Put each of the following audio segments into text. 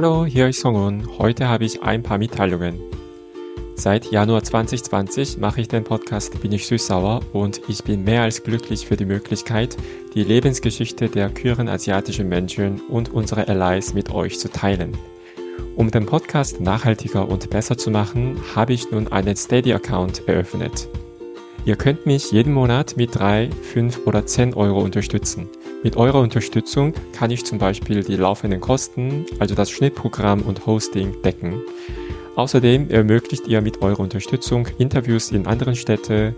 Hallo, hier ist Songun. Heute habe ich ein paar Mitteilungen. Seit Januar 2020 mache ich den Podcast Bin ich süß-sauer und ich bin mehr als glücklich für die Möglichkeit, die Lebensgeschichte der queeren asiatischen Menschen und unsere Allies mit euch zu teilen. Um den Podcast nachhaltiger und besser zu machen, habe ich nun einen Steady-Account eröffnet. Ihr könnt mich jeden Monat mit 3, 5 oder 10 Euro unterstützen. Mit eurer Unterstützung kann ich zum Beispiel die laufenden Kosten, also das Schnittprogramm und Hosting, decken. Außerdem ermöglicht ihr mit eurer Unterstützung Interviews in anderen Städten,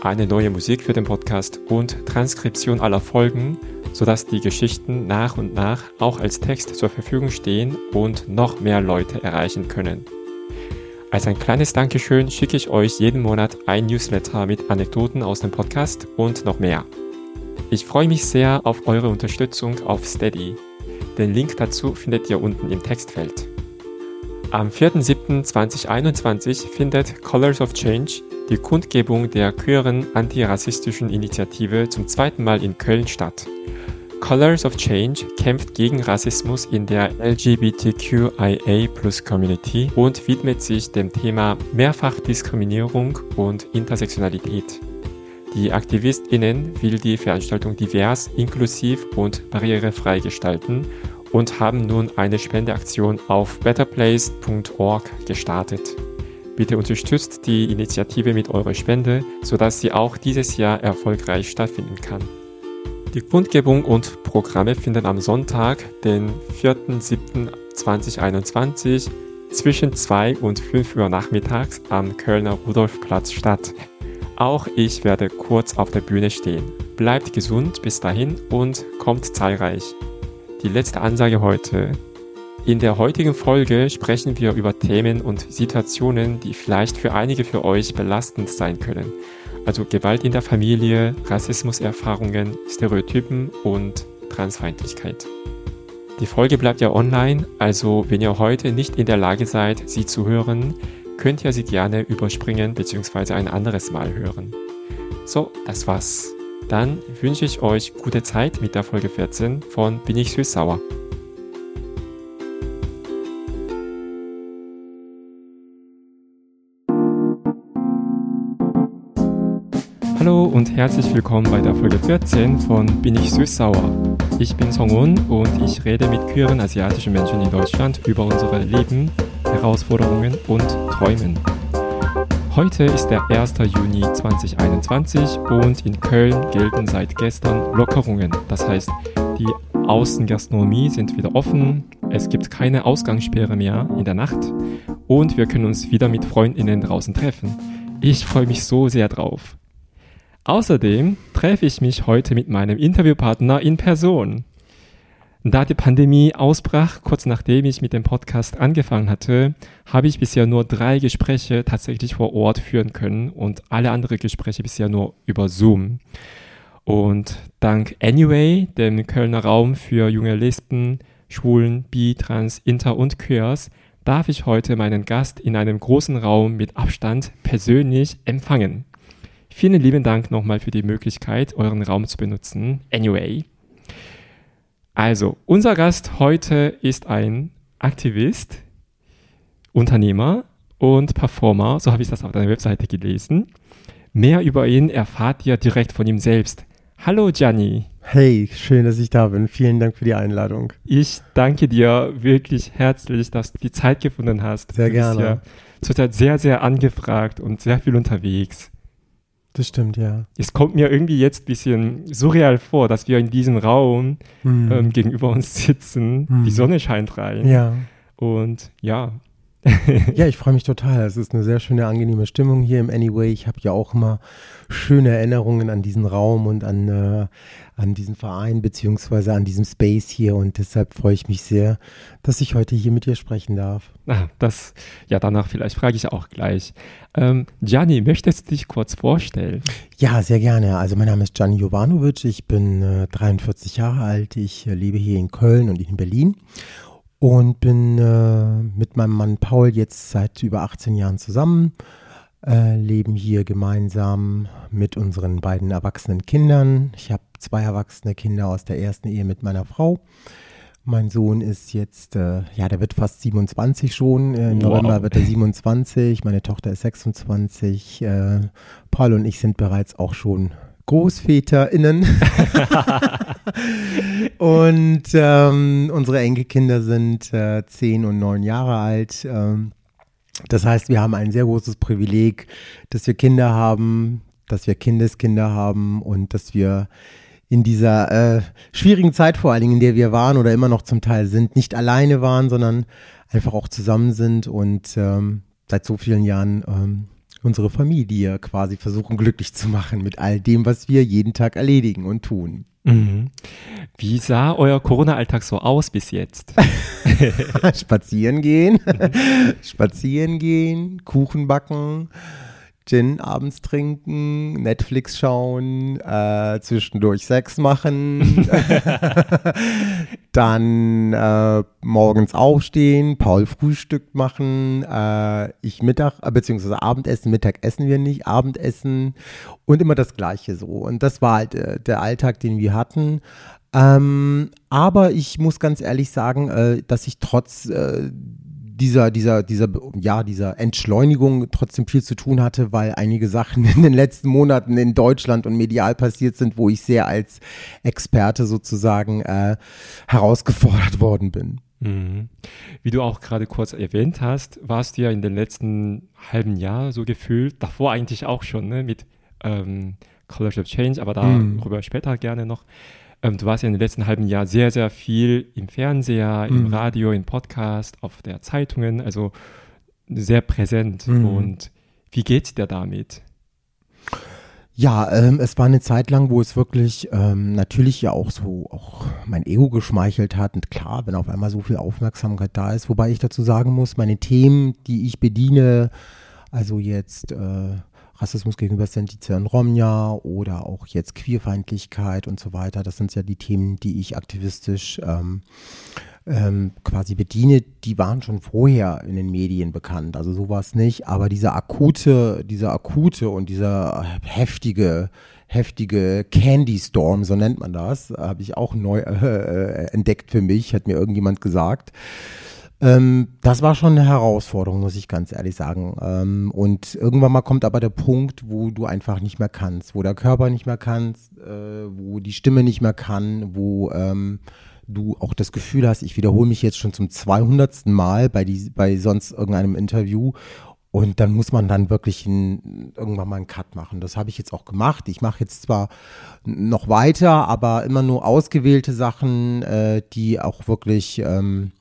eine neue Musik für den Podcast und Transkription aller Folgen, sodass die Geschichten nach und nach auch als Text zur Verfügung stehen und noch mehr Leute erreichen können. Als ein kleines Dankeschön schicke ich euch jeden Monat ein Newsletter mit Anekdoten aus dem Podcast und noch mehr. Ich freue mich sehr auf eure Unterstützung auf Steady. Den Link dazu findet ihr unten im Textfeld. Am 4.7.2021 findet Colors of Change, die Kundgebung der queeren antirassistischen Initiative, zum zweiten Mal in Köln statt. Colors of Change kämpft gegen Rassismus in der LGBTQIA Community und widmet sich dem Thema Mehrfachdiskriminierung und Intersektionalität. Die AktivistInnen will die Veranstaltung divers, inklusiv und barrierefrei gestalten und haben nun eine Spendeaktion auf betterplace.org gestartet. Bitte unterstützt die Initiative mit eurer Spende, sodass sie auch dieses Jahr erfolgreich stattfinden kann. Die Kundgebung und Programme finden am Sonntag, den 4.7.2021 zwischen 2 und 5 Uhr nachmittags am Kölner Rudolfplatz statt. Auch ich werde kurz auf der Bühne stehen. Bleibt gesund bis dahin und kommt zahlreich. Die letzte Ansage heute. In der heutigen Folge sprechen wir über Themen und Situationen, die vielleicht für einige für euch belastend sein können also Gewalt in der Familie, Rassismuserfahrungen, Stereotypen und Transfeindlichkeit. Die Folge bleibt ja online, also wenn ihr heute nicht in der Lage seid, sie zu hören, könnt ihr sie gerne überspringen bzw. ein anderes Mal hören. So, das war's. Dann wünsche ich euch gute Zeit mit der Folge 14 von Bin ich süß-sauer. Hallo und herzlich willkommen bei der Folge 14 von Bin ich süß-sauer. Ich bin Songun und ich rede mit queeren asiatischen Menschen in Deutschland über unsere Leben, Herausforderungen und Träumen. Heute ist der 1. Juni 2021 und in Köln gelten seit gestern Lockerungen. Das heißt, die Außengastronomie sind wieder offen, es gibt keine Ausgangssperre mehr in der Nacht und wir können uns wieder mit Freundinnen draußen treffen. Ich freue mich so sehr drauf. Außerdem treffe ich mich heute mit meinem Interviewpartner in Person. Da die Pandemie ausbrach, kurz nachdem ich mit dem Podcast angefangen hatte, habe ich bisher nur drei Gespräche tatsächlich vor Ort führen können und alle anderen Gespräche bisher nur über Zoom. Und dank Anyway, dem Kölner Raum für junge Lesben, Schwulen, Bi, Trans, Inter und Queers, darf ich heute meinen Gast in einem großen Raum mit Abstand persönlich empfangen. Vielen lieben Dank nochmal für die Möglichkeit, euren Raum zu benutzen. Anyway. Also, unser Gast heute ist ein Aktivist, Unternehmer und Performer, so habe ich das auf deiner Webseite gelesen. Mehr über ihn erfahrt ihr direkt von ihm selbst. Hallo Gianni. Hey, schön, dass ich da bin. Vielen Dank für die Einladung. Ich danke dir wirklich herzlich, dass du die Zeit gefunden hast. Sehr du gerne. Ja zurzeit sehr, sehr angefragt und sehr viel unterwegs. Das stimmt, ja. Es kommt mir irgendwie jetzt ein bisschen surreal vor, dass wir in diesem Raum hm. ähm, gegenüber uns sitzen. Hm. Die Sonne scheint rein. Ja. Und ja. ja, ich freue mich total. Es ist eine sehr schöne, angenehme Stimmung hier im Anyway. Ich habe ja auch immer schöne Erinnerungen an diesen Raum und an, äh, an diesen Verein beziehungsweise an diesem Space hier und deshalb freue ich mich sehr, dass ich heute hier mit dir sprechen darf. Ah, das, ja, danach vielleicht frage ich auch gleich. Ähm, Gianni, möchtest du dich kurz vorstellen? Ja, sehr gerne. Also mein Name ist Gianni Jovanovic, ich bin äh, 43 Jahre alt, ich äh, lebe hier in Köln und in Berlin und bin äh, mit meinem Mann Paul jetzt seit über 18 Jahren zusammen äh, leben hier gemeinsam mit unseren beiden erwachsenen Kindern. Ich habe zwei erwachsene Kinder aus der ersten Ehe mit meiner Frau. Mein Sohn ist jetzt, äh, ja, der wird fast 27 schon. Äh, Im wow. November wird er 27. Meine Tochter ist 26. Äh, Paul und ich sind bereits auch schon GroßväterInnen. und ähm, unsere Enkelkinder sind äh, 10 und 9 Jahre alt. Ähm, das heißt, wir haben ein sehr großes Privileg, dass wir Kinder haben, dass wir Kindeskinder haben und dass wir in dieser äh, schwierigen Zeit vor allen Dingen, in der wir waren oder immer noch zum Teil sind, nicht alleine waren, sondern einfach auch zusammen sind und ähm, seit so vielen Jahren ähm, unsere Familie quasi versuchen glücklich zu machen mit all dem, was wir jeden Tag erledigen und tun. Mhm. Wie sah euer Corona-Alltag so aus bis jetzt? spazieren gehen, spazieren gehen, Kuchen backen, Gin abends trinken, Netflix schauen, äh, zwischendurch Sex machen, dann äh, morgens aufstehen, Paul Frühstück machen, äh, ich Mittag, äh, beziehungsweise Abendessen, Mittag essen wir nicht, Abendessen und immer das Gleiche so. Und das war halt äh, der Alltag, den wir hatten. Ähm, aber ich muss ganz ehrlich sagen, äh, dass ich trotz dieser, dieser, dieser, ja, dieser Entschleunigung trotzdem viel zu tun hatte, weil einige Sachen in den letzten Monaten in Deutschland und medial passiert sind, wo ich sehr als Experte sozusagen äh, herausgefordert worden bin. Mhm. Wie du auch gerade kurz erwähnt hast, warst du ja in den letzten halben Jahr so gefühlt, davor eigentlich auch schon, ne, mit ähm, College of Change, aber darüber mhm. später gerne noch ähm, du warst ja in den letzten halben Jahr sehr, sehr viel im Fernseher, mhm. im Radio, im Podcast, auf der Zeitungen, also sehr präsent. Mhm. Und wie geht's dir damit? Ja, ähm, es war eine Zeit lang, wo es wirklich ähm, natürlich ja auch so auch mein Ego geschmeichelt hat. Und klar, wenn auf einmal so viel Aufmerksamkeit da ist, wobei ich dazu sagen muss, meine Themen, die ich bediene, also jetzt äh, Rassismus gegenüber Sinti, und Romja oder auch jetzt Queerfeindlichkeit und so weiter. Das sind ja die Themen, die ich aktivistisch ähm, ähm, quasi bediene. Die waren schon vorher in den Medien bekannt. Also sowas nicht. Aber dieser akute, dieser akute und dieser heftige heftige Candy Storm, so nennt man das, habe ich auch neu äh, äh entdeckt für mich, hat mir irgendjemand gesagt. Ähm, das war schon eine Herausforderung, muss ich ganz ehrlich sagen. Ähm, und irgendwann mal kommt aber der Punkt, wo du einfach nicht mehr kannst, wo der Körper nicht mehr kannst, äh, wo die Stimme nicht mehr kann, wo ähm, du auch das Gefühl hast, ich wiederhole mich jetzt schon zum 200. Mal bei, die, bei sonst irgendeinem Interview und dann muss man dann wirklich ein, irgendwann mal einen Cut machen. Das habe ich jetzt auch gemacht. Ich mache jetzt zwar noch weiter, aber immer nur ausgewählte Sachen, äh, die auch wirklich ähm,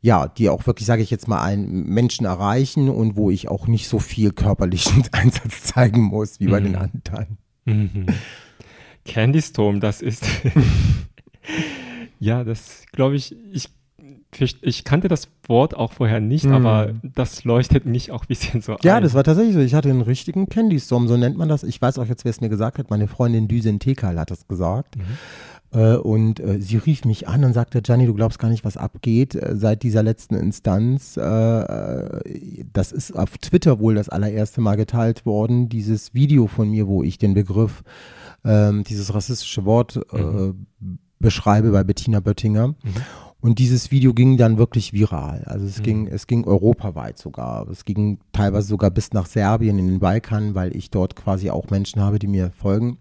ja, die auch wirklich, sage ich jetzt mal, einen Menschen erreichen und wo ich auch nicht so viel körperlichen Einsatz zeigen muss wie bei mhm. den anderen. Mhm. Candy Storm, das ist. ja, das glaube ich, ich, ich kannte das Wort auch vorher nicht, mhm. aber das leuchtet mich auch ein bisschen so Ja, ein. das war tatsächlich so. Ich hatte einen richtigen Candy Storm, so nennt man das. Ich weiß auch jetzt, wer es mir gesagt hat. Meine Freundin Düsen Tekal hat das gesagt. Mhm. Äh, und äh, sie rief mich an und sagte, Gianni, du glaubst gar nicht, was abgeht äh, seit dieser letzten Instanz. das ist auf Twitter wohl das allererste Mal geteilt worden, dieses Video von mir, wo ich den Begriff, ähm, dieses rassistische Wort mhm. beschreibe bei Bettina Böttinger. Mhm. Und dieses Video ging dann wirklich viral. Also es mhm. ging, es ging europaweit sogar. Es ging teilweise sogar bis nach Serbien in den Balkan, weil ich dort quasi auch Menschen habe, die mir folgen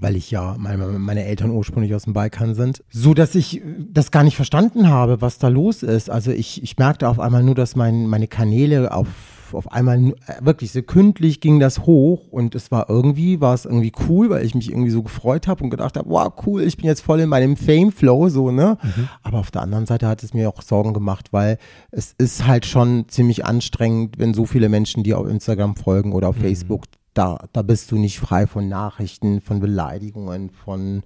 weil ich ja, meine, meine Eltern ursprünglich aus dem Balkan sind, so dass ich das gar nicht verstanden habe, was da los ist. Also ich, ich merkte auf einmal nur, dass mein, meine Kanäle auf, auf einmal äh, wirklich sekündlich ging das hoch und es war irgendwie, war es irgendwie cool, weil ich mich irgendwie so gefreut habe und gedacht habe, wow, cool, ich bin jetzt voll in meinem Fame-Flow, so, ne? Mhm. Aber auf der anderen Seite hat es mir auch Sorgen gemacht, weil es ist halt schon ziemlich anstrengend, wenn so viele Menschen dir auf Instagram folgen oder auf mhm. Facebook da, da bist du nicht frei von Nachrichten, von Beleidigungen, von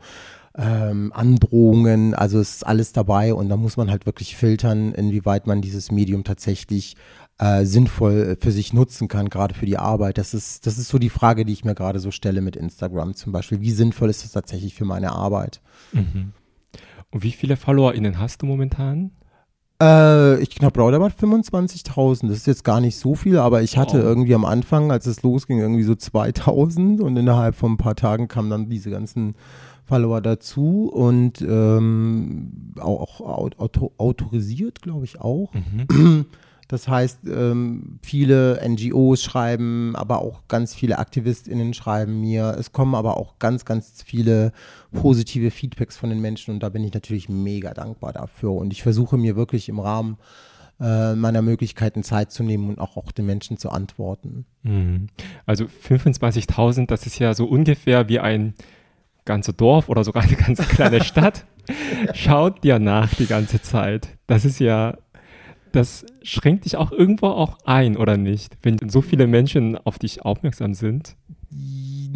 ähm, Androhungen. Also es ist alles dabei und da muss man halt wirklich filtern, inwieweit man dieses Medium tatsächlich äh, sinnvoll für sich nutzen kann, gerade für die Arbeit. Das ist, das ist so die Frage, die ich mir gerade so stelle mit Instagram zum Beispiel. Wie sinnvoll ist das tatsächlich für meine Arbeit? Mhm. Und wie viele FollowerInnen hast du momentan? Äh, ich glaube, roundabout 25.000. Das ist jetzt gar nicht so viel, aber ich hatte oh. irgendwie am Anfang, als es losging, irgendwie so 2.000 und innerhalb von ein paar Tagen kamen dann diese ganzen Follower dazu und ähm, auch, auch auto, autorisiert, glaube ich auch. Mhm. Das heißt, ähm, viele NGOs schreiben, aber auch ganz viele AktivistInnen schreiben mir. Es kommen aber auch ganz, ganz viele positive Feedbacks von den Menschen und da bin ich natürlich mega dankbar dafür. Und ich versuche mir wirklich im Rahmen äh, meiner Möglichkeiten Zeit zu nehmen und auch, auch den Menschen zu antworten. Mhm. Also 25.000, das ist ja so ungefähr wie ein ganzes Dorf oder sogar eine ganz kleine Stadt. Schaut dir nach die ganze Zeit. Das ist ja, das schränkt dich auch irgendwo auch ein, oder nicht? Wenn so viele Menschen auf dich aufmerksam sind.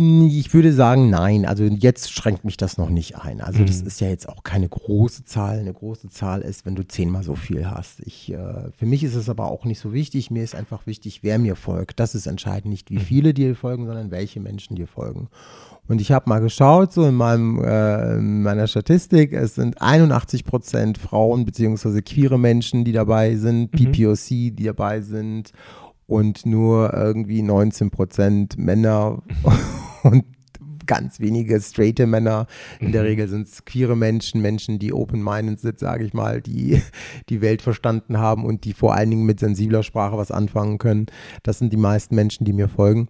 Ich würde sagen, nein. Also jetzt schränkt mich das noch nicht ein. Also das mhm. ist ja jetzt auch keine große Zahl. Eine große Zahl ist, wenn du zehnmal so viel hast. Ich, äh, für mich ist es aber auch nicht so wichtig. Mir ist einfach wichtig, wer mir folgt. Das ist entscheidend. Nicht wie mhm. viele dir folgen, sondern welche Menschen dir folgen. Und ich habe mal geschaut, so in, meinem, äh, in meiner Statistik, es sind 81 Prozent Frauen beziehungsweise queere Menschen, die dabei sind, mhm. PPOC, die dabei sind und nur irgendwie 19 Prozent Männer. und ganz wenige straighte Männer. In mhm. der Regel sind es queere Menschen, Menschen, die open-minded sind, sage ich mal, die die Welt verstanden haben und die vor allen Dingen mit sensibler Sprache was anfangen können. Das sind die meisten Menschen, die mir folgen.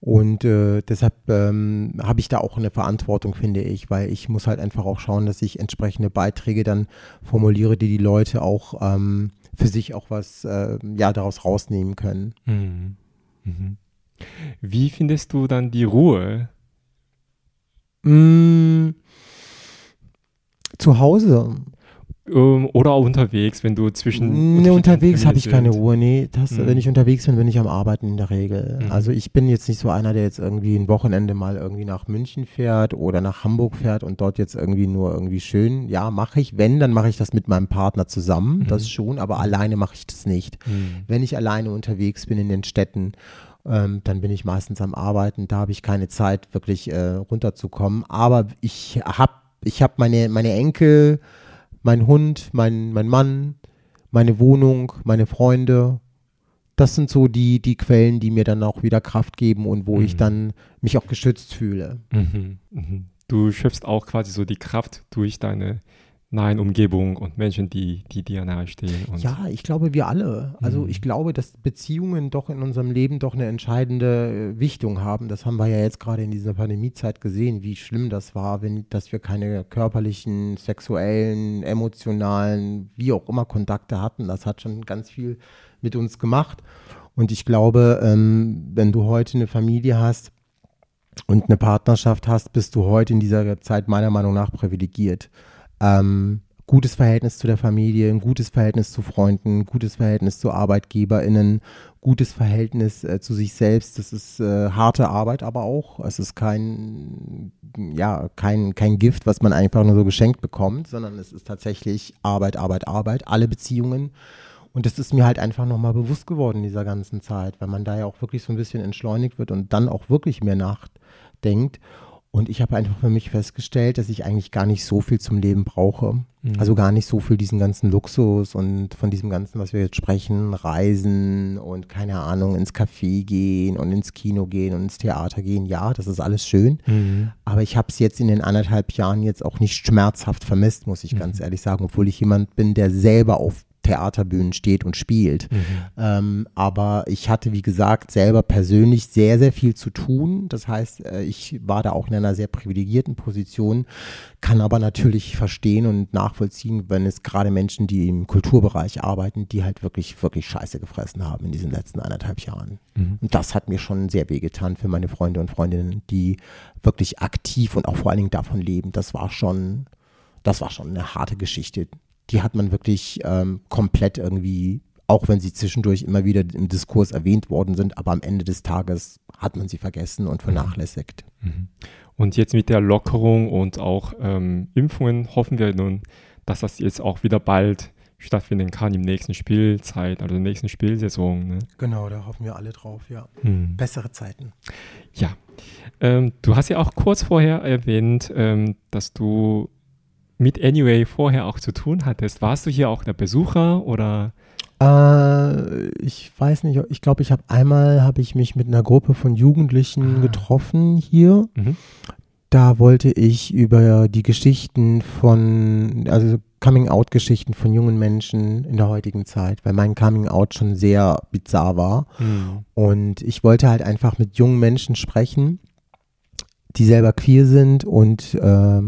Und äh, deshalb ähm, habe ich da auch eine Verantwortung, finde ich, weil ich muss halt einfach auch schauen, dass ich entsprechende Beiträge dann formuliere, die die Leute auch ähm, für sich auch was äh, ja daraus rausnehmen können. Mhm. Mhm. Wie findest du dann die Ruhe? Mm, zu Hause. Ähm, oder auch unterwegs, wenn du zwischen. Nee, unterwegs habe ich keine Ruhe. Nee, das, mhm. wenn ich unterwegs bin, bin ich am Arbeiten in der Regel. Mhm. Also ich bin jetzt nicht so einer, der jetzt irgendwie ein Wochenende mal irgendwie nach München fährt oder nach Hamburg fährt und dort jetzt irgendwie nur irgendwie schön. Ja, mache ich. Wenn, dann mache ich das mit meinem Partner zusammen. Mhm. Das schon, aber alleine mache ich das nicht. Mhm. Wenn ich alleine unterwegs bin in den Städten ähm, dann bin ich meistens am Arbeiten. Da habe ich keine Zeit, wirklich äh, runterzukommen. Aber ich habe ich hab meine, meine Enkel, mein Hund, mein, mein Mann, meine Wohnung, meine Freunde. Das sind so die, die Quellen, die mir dann auch wieder Kraft geben und wo mhm. ich dann mich auch geschützt fühle. Mhm. Mhm. Du schöpfst auch quasi so die Kraft durch deine nahen Umgebung und Menschen, die, die dir nahestehen. ja, ich glaube, wir alle. Also mhm. ich glaube, dass Beziehungen doch in unserem Leben doch eine entscheidende äh, Wichtung haben. Das haben wir ja jetzt gerade in dieser Pandemiezeit gesehen, wie schlimm das war, wenn, dass wir keine körperlichen, sexuellen, emotionalen, wie auch immer Kontakte hatten. Das hat schon ganz viel mit uns gemacht. Und ich glaube, ähm, wenn du heute eine Familie hast, und eine Partnerschaft hast, bist du heute in dieser Zeit meiner Meinung nach privilegiert ähm, gutes Verhältnis zu der Familie, ein gutes Verhältnis zu Freunden, ein gutes Verhältnis zu ArbeitgeberInnen, gutes Verhältnis äh, zu sich selbst. Das ist äh, harte Arbeit aber auch. Es ist kein, ja, kein, kein Gift, was man einfach nur so geschenkt bekommt, sondern es ist tatsächlich Arbeit, Arbeit, Arbeit, alle Beziehungen. Und das ist mir halt einfach nochmal bewusst geworden in dieser ganzen Zeit, weil man da ja auch wirklich so ein bisschen entschleunigt wird und dann auch wirklich mehr nachdenkt. Und ich habe einfach für mich festgestellt, dass ich eigentlich gar nicht so viel zum Leben brauche. Mhm. Also gar nicht so viel diesen ganzen Luxus und von diesem ganzen, was wir jetzt sprechen, Reisen und keine Ahnung, ins Café gehen und ins Kino gehen und ins Theater gehen. Ja, das ist alles schön. Mhm. Aber ich habe es jetzt in den anderthalb Jahren jetzt auch nicht schmerzhaft vermisst, muss ich mhm. ganz ehrlich sagen, obwohl ich jemand bin, der selber auf Theaterbühnen steht und spielt. Mhm. Ähm, aber ich hatte, wie gesagt, selber persönlich sehr, sehr viel zu tun. Das heißt, äh, ich war da auch in einer sehr privilegierten Position, kann aber natürlich verstehen und nachvollziehen, wenn es gerade Menschen, die im Kulturbereich arbeiten, die halt wirklich, wirklich Scheiße gefressen haben in diesen letzten anderthalb Jahren. Mhm. Und das hat mir schon sehr wehgetan für meine Freunde und Freundinnen, die wirklich aktiv und auch vor allen Dingen davon leben. Das war schon, das war schon eine harte Geschichte die hat man wirklich ähm, komplett irgendwie, auch wenn sie zwischendurch immer wieder im Diskurs erwähnt worden sind, aber am Ende des Tages hat man sie vergessen und vernachlässigt. Mhm. Und jetzt mit der Lockerung und auch ähm, Impfungen hoffen wir nun, dass das jetzt auch wieder bald stattfinden kann im nächsten Spielzeit, also der nächsten Spielsaison. Ne? Genau, da hoffen wir alle drauf, ja. Hm. Bessere Zeiten. Ja. Ähm, du hast ja auch kurz vorher erwähnt, ähm, dass du mit Anyway vorher auch zu tun hattest. Warst du hier auch der Besucher oder? Äh, ich weiß nicht, ich glaube, ich habe einmal habe ich mich mit einer Gruppe von Jugendlichen ah. getroffen hier. Mhm. da wollte ich über die Geschichten von, also Coming-out-Geschichten von jungen Menschen in der heutigen Zeit, weil mein Coming-out schon sehr bizarr war. Mhm. Und ich wollte halt einfach mit jungen Menschen sprechen, die selber queer sind und äh,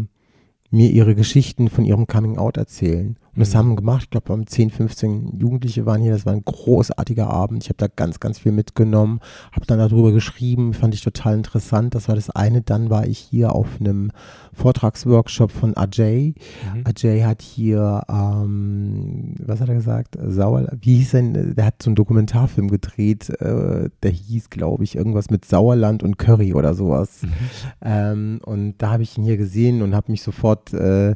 mir ihre Geschichten von ihrem Coming-out erzählen. Und das mhm. haben wir gemacht. Ich glaube, wir haben 10, 15 Jugendliche waren hier. Das war ein großartiger Abend. Ich habe da ganz, ganz viel mitgenommen. Habe dann darüber geschrieben. Fand ich total interessant. Das war das eine. Dann war ich hier auf einem Vortragsworkshop von Ajay. Mhm. Ajay hat hier, ähm, was hat er gesagt? Sauer, wie hieß denn? Der hat so einen Dokumentarfilm gedreht. Äh, der hieß, glaube ich, irgendwas mit Sauerland und Curry oder sowas. Mhm. Ähm, und da habe ich ihn hier gesehen und habe mich sofort äh,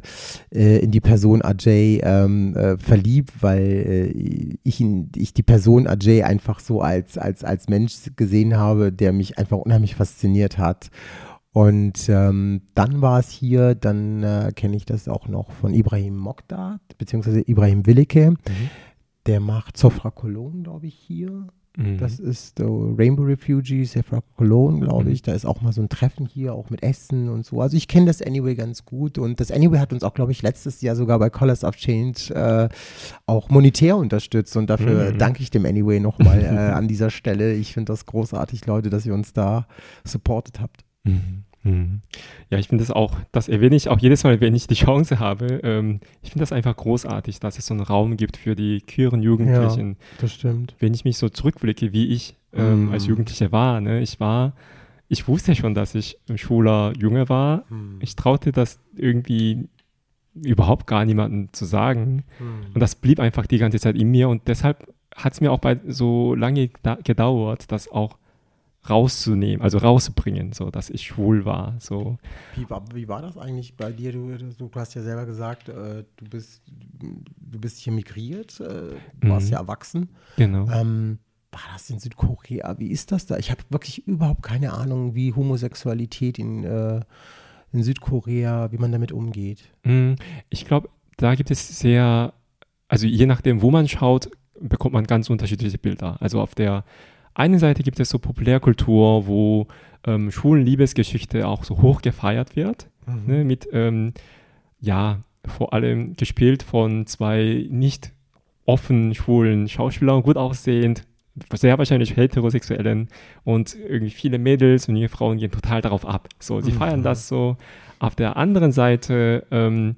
äh, in die Person Ajay ähm, äh, verliebt, weil äh, ich, ihn, ich die Person Ajay einfach so als, als, als Mensch gesehen habe, der mich einfach unheimlich fasziniert hat. Und ähm, dann war es hier, dann äh, kenne ich das auch noch von Ibrahim Mokdad, beziehungsweise Ibrahim Willeke. Mhm. Der macht Zofra Cologne, glaube ich, hier. Mhm. Das ist uh, Rainbow Refugees, Sephora Cologne, glaube mhm. ich. Da ist auch mal so ein Treffen hier, auch mit Essen und so. Also ich kenne das Anyway ganz gut. Und das Anyway hat uns auch, glaube ich, letztes Jahr sogar bei Colors of Change äh, auch monetär unterstützt. Und dafür mhm. danke ich dem Anyway nochmal äh, an dieser Stelle. Ich finde das großartig, Leute, dass ihr uns da supportet habt. Mhm. Mhm. Ja, ich finde das auch, das erwähne ich auch jedes Mal, wenn ich die Chance habe. Ähm, ich finde das einfach großartig, dass es so einen Raum gibt für die queeren Jugendlichen. Ja, das stimmt. Wenn ich mich so zurückblicke, wie ich ähm, mhm. als Jugendlicher war, ne? ich war, ich wusste schon, dass ich ein schwuler Junge war. Mhm. Ich traute das irgendwie überhaupt gar niemandem zu sagen. Mhm. Und das blieb einfach die ganze Zeit in mir und deshalb hat es mir auch bei so lange gedauert, dass auch rauszunehmen, also rauszubringen, so dass ich schwul war. So. Wie, war, wie war das eigentlich bei dir? Du, du hast ja selber gesagt, äh, du, bist, du bist hier migriert, äh, du mhm. warst ja erwachsen. Genau. Ähm, war das in Südkorea? Wie ist das da? Ich habe wirklich überhaupt keine Ahnung, wie Homosexualität in, äh, in Südkorea, wie man damit umgeht. Mhm. Ich glaube, da gibt es sehr, also je nachdem, wo man schaut, bekommt man ganz unterschiedliche Bilder. Also auf der einen Seite gibt es so Populärkultur, wo ähm, schwulen Liebesgeschichte auch so hoch gefeiert wird, mhm. ne, mit, ähm, ja, vor allem gespielt von zwei nicht offen schwulen Schauspielern, gut aussehend, sehr wahrscheinlich heterosexuellen und irgendwie viele Mädels und junge Frauen gehen total darauf ab. So, sie mhm. feiern das so. Auf der anderen Seite ähm,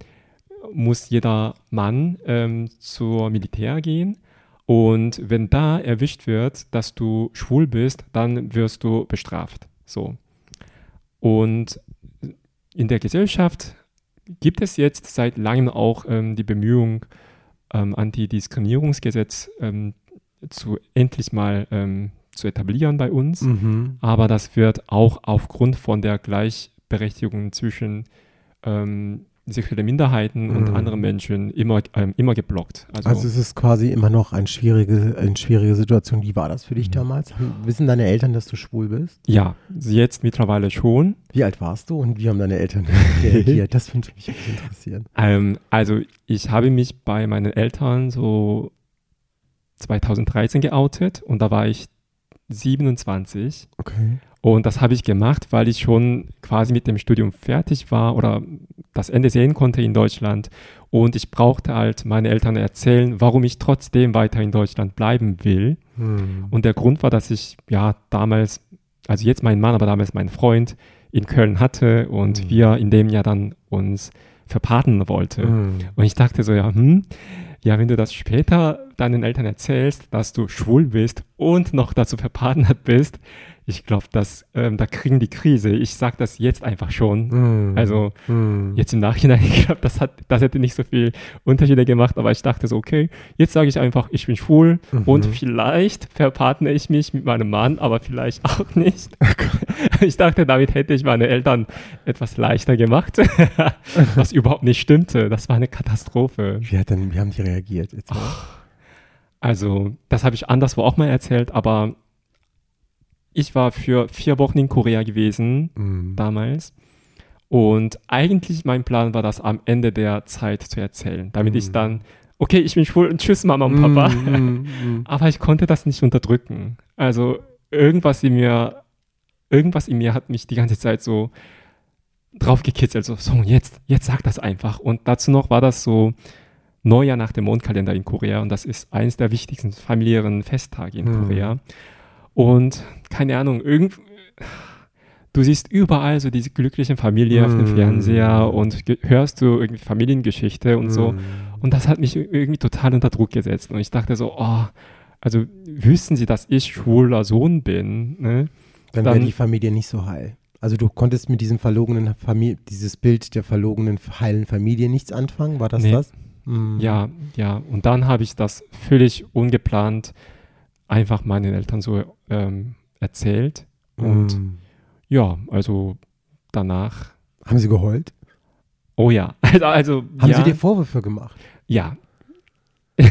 muss jeder Mann ähm, zur Militär gehen und wenn da erwischt wird, dass du schwul bist, dann wirst du bestraft. So. Und in der Gesellschaft gibt es jetzt seit langem auch ähm, die Bemühung, ähm, Antidiskriminierungsgesetz ähm, zu endlich mal ähm, zu etablieren bei uns. Mhm. Aber das wird auch aufgrund von der Gleichberechtigung zwischen ähm, sexuelle Minderheiten mhm. und andere Menschen immer, ähm, immer geblockt. Also, also, es ist quasi immer noch eine schwierige, eine schwierige Situation. Wie war das für dich mhm. damals? Wissen deine Eltern, dass du schwul bist? Ja, jetzt mittlerweile schon. Wie alt warst du und wie haben deine Eltern reagiert? Das würde mich interessieren. Ähm, also ich habe mich bei meinen Eltern so 2013 geoutet und da war ich 27. Okay. Und das habe ich gemacht, weil ich schon quasi mit dem Studium fertig war oder das Ende sehen konnte in Deutschland. Und ich brauchte halt meine Eltern erzählen, warum ich trotzdem weiter in Deutschland bleiben will. Hm. Und der Grund war, dass ich ja damals, also jetzt mein Mann, aber damals mein Freund in Köln hatte und hm. wir in dem Jahr dann uns verpaten wollte. Hm. Und ich dachte so, ja, hm, ja, wenn du das später deinen Eltern erzählst, dass du schwul bist und noch dazu verpartnert bist, ich glaube, dass ähm, da kriegen die Krise. Ich sage das jetzt einfach schon. Mm. Also mm. jetzt im Nachhinein, ich glaube, das hat, das hätte nicht so viel Unterschiede gemacht, aber ich dachte so, okay, jetzt sage ich einfach, ich bin schwul mhm. und vielleicht verpartne ich mich mit meinem Mann, aber vielleicht auch nicht. ich dachte, damit hätte ich meine Eltern etwas leichter gemacht, was überhaupt nicht stimmte. Das war eine Katastrophe. Wie, hat denn, wie haben die reagiert? Also, das habe ich anderswo auch mal erzählt, aber ich war für vier Wochen in Korea gewesen mhm. damals. Und eigentlich mein Plan war das am Ende der Zeit zu erzählen, damit mhm. ich dann, okay, ich bin schwul und tschüss Mama und Papa. Mhm, mhm, mhm. Aber ich konnte das nicht unterdrücken. Also irgendwas in mir, irgendwas in mir hat mich die ganze Zeit so drauf gekitzelt, so, so, jetzt, jetzt sag das einfach. Und dazu noch war das so Neujahr nach dem Mondkalender in Korea und das ist eines der wichtigsten familiären Festtage in Mhm. Korea. Und keine Ahnung, irgend, du siehst überall so diese glücklichen Familie auf dem Mhm. Fernseher und hörst du irgendwie Familiengeschichte und so. Mhm. Und das hat mich irgendwie total unter Druck gesetzt. Und ich dachte so, oh, also wüssten sie, dass ich schwuler Sohn bin, ne? Dann, Dann- wäre die Familie nicht so heil. Also du konntest mit diesem verlogenen Familie, dieses Bild der verlogenen heilen Familie nichts anfangen, war das Nee. das? Mhm. Ja, ja. Und dann habe ich das völlig ungeplant einfach meinen Eltern so ähm, erzählt. Und Mhm. ja, also danach, Haben sie geheult? oh ja, also, also Haben ja, sie dir Vorwürfe gemacht? ja.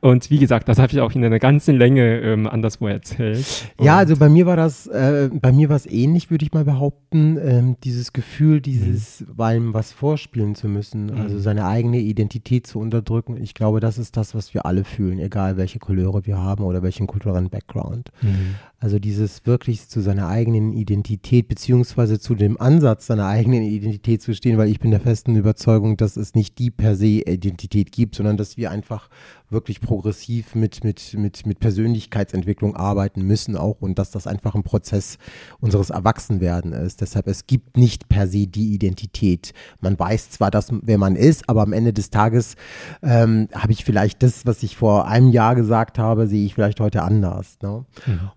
Und wie gesagt, das habe ich auch in einer ganzen Länge ähm, anderswo erzählt. Ja, Und- also bei mir war das, äh, bei mir war es ähnlich, würde ich mal behaupten. Ähm, dieses Gefühl, dieses, weil was vorspielen zu müssen, also Mhm. seine eigene Identität zu unterdrücken. Ich glaube, das ist das, was wir alle fühlen, egal welche Couleur wir haben oder welchen kulturellen Background. Mhm. Also dieses wirklich zu seiner eigenen Identität beziehungsweise zu dem Ansatz seiner eigenen Identität zu stehen, weil ich bin der festen Überzeugung, dass es nicht die per se Identität gibt, sondern dass wir einfach wirklich progressiv mit, mit, mit, mit Persönlichkeitsentwicklung arbeiten müssen auch und dass das einfach ein Prozess unseres Erwachsenwerden ist. Deshalb, es gibt nicht per se die Identität. Man weiß zwar, dass, wer man ist, aber am Ende des Tages ähm, habe ich vielleicht das, was ich vor einem Jahr gesagt habe, sehe ich vielleicht heute anders. Ne?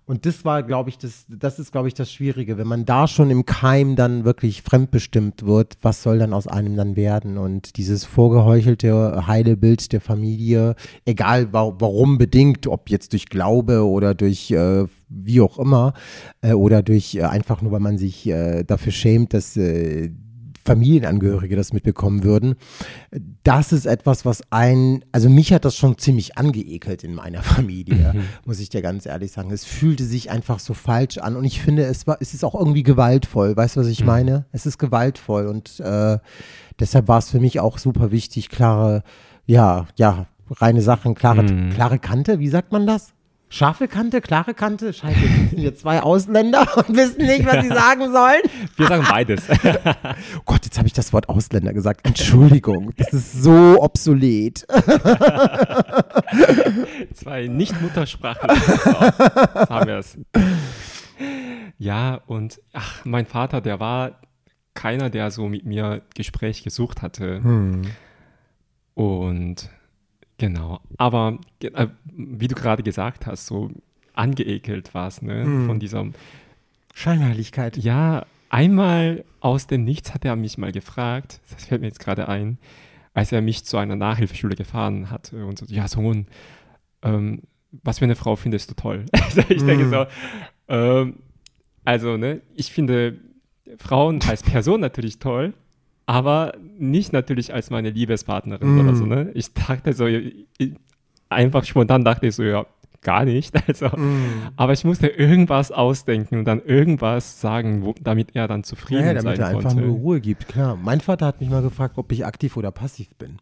Und das war, glaube ich, das, das ist, glaube ich, das Schwierige. Wenn man da schon im Keim dann wirklich fremdbestimmt wird, was soll dann aus einem dann werden? Und dieses vorgeheuchelte, heile Bild der Familie, egal wa warum bedingt, ob jetzt durch Glaube oder durch äh, wie auch immer, äh, oder durch äh, einfach nur, weil man sich äh, dafür schämt, dass äh, Familienangehörige das mitbekommen würden. Das ist etwas, was ein, also mich hat das schon ziemlich angeekelt in meiner Familie, muss ich dir ganz ehrlich sagen. Es fühlte sich einfach so falsch an und ich finde, es war, es ist auch irgendwie gewaltvoll. Weißt du, was ich meine? Es ist gewaltvoll und äh, deshalb war es für mich auch super wichtig, klare, ja, ja, reine Sachen, klare, Mhm. klare Kante, wie sagt man das? Scharfe Kante, klare Kante? Scheiße, jetzt sind hier zwei Ausländer und wissen nicht, was sie sagen sollen. Wir sagen beides. Oh Gott, jetzt habe ich das Wort Ausländer gesagt. Entschuldigung, das ist so obsolet. Zwei Nicht-Muttersprachler. So, haben wir es. Ja, und ach, mein Vater, der war keiner, der so mit mir Gespräch gesucht hatte. Hm. Und genau, aber äh, wie du gerade gesagt hast, so angeekelt war es, ne? Hm. Von dieser, Scheinheiligkeit. ja, einmal aus dem Nichts hat er mich mal gefragt, das fällt mir jetzt gerade ein, als er mich zu einer Nachhilfeschule gefahren hat und so, ja, Sohn, ähm, was für eine Frau findest du toll? Ich denke Mm. so, ähm, also, ne, ich finde Frauen als Person natürlich toll, aber nicht natürlich als meine Liebespartnerin Mm. oder so, ne? Ich dachte so, ich, einfach spontan dachte ich so, ja, gar nicht. Also, Mm. aber ich musste irgendwas ausdenken und dann irgendwas sagen, wo, damit er dann zufrieden Ja, damit sein er einfach konnte. nur Ruhe gibt, klar. Mein Vater hat mich mal gefragt, ob ich aktiv oder passiv bin.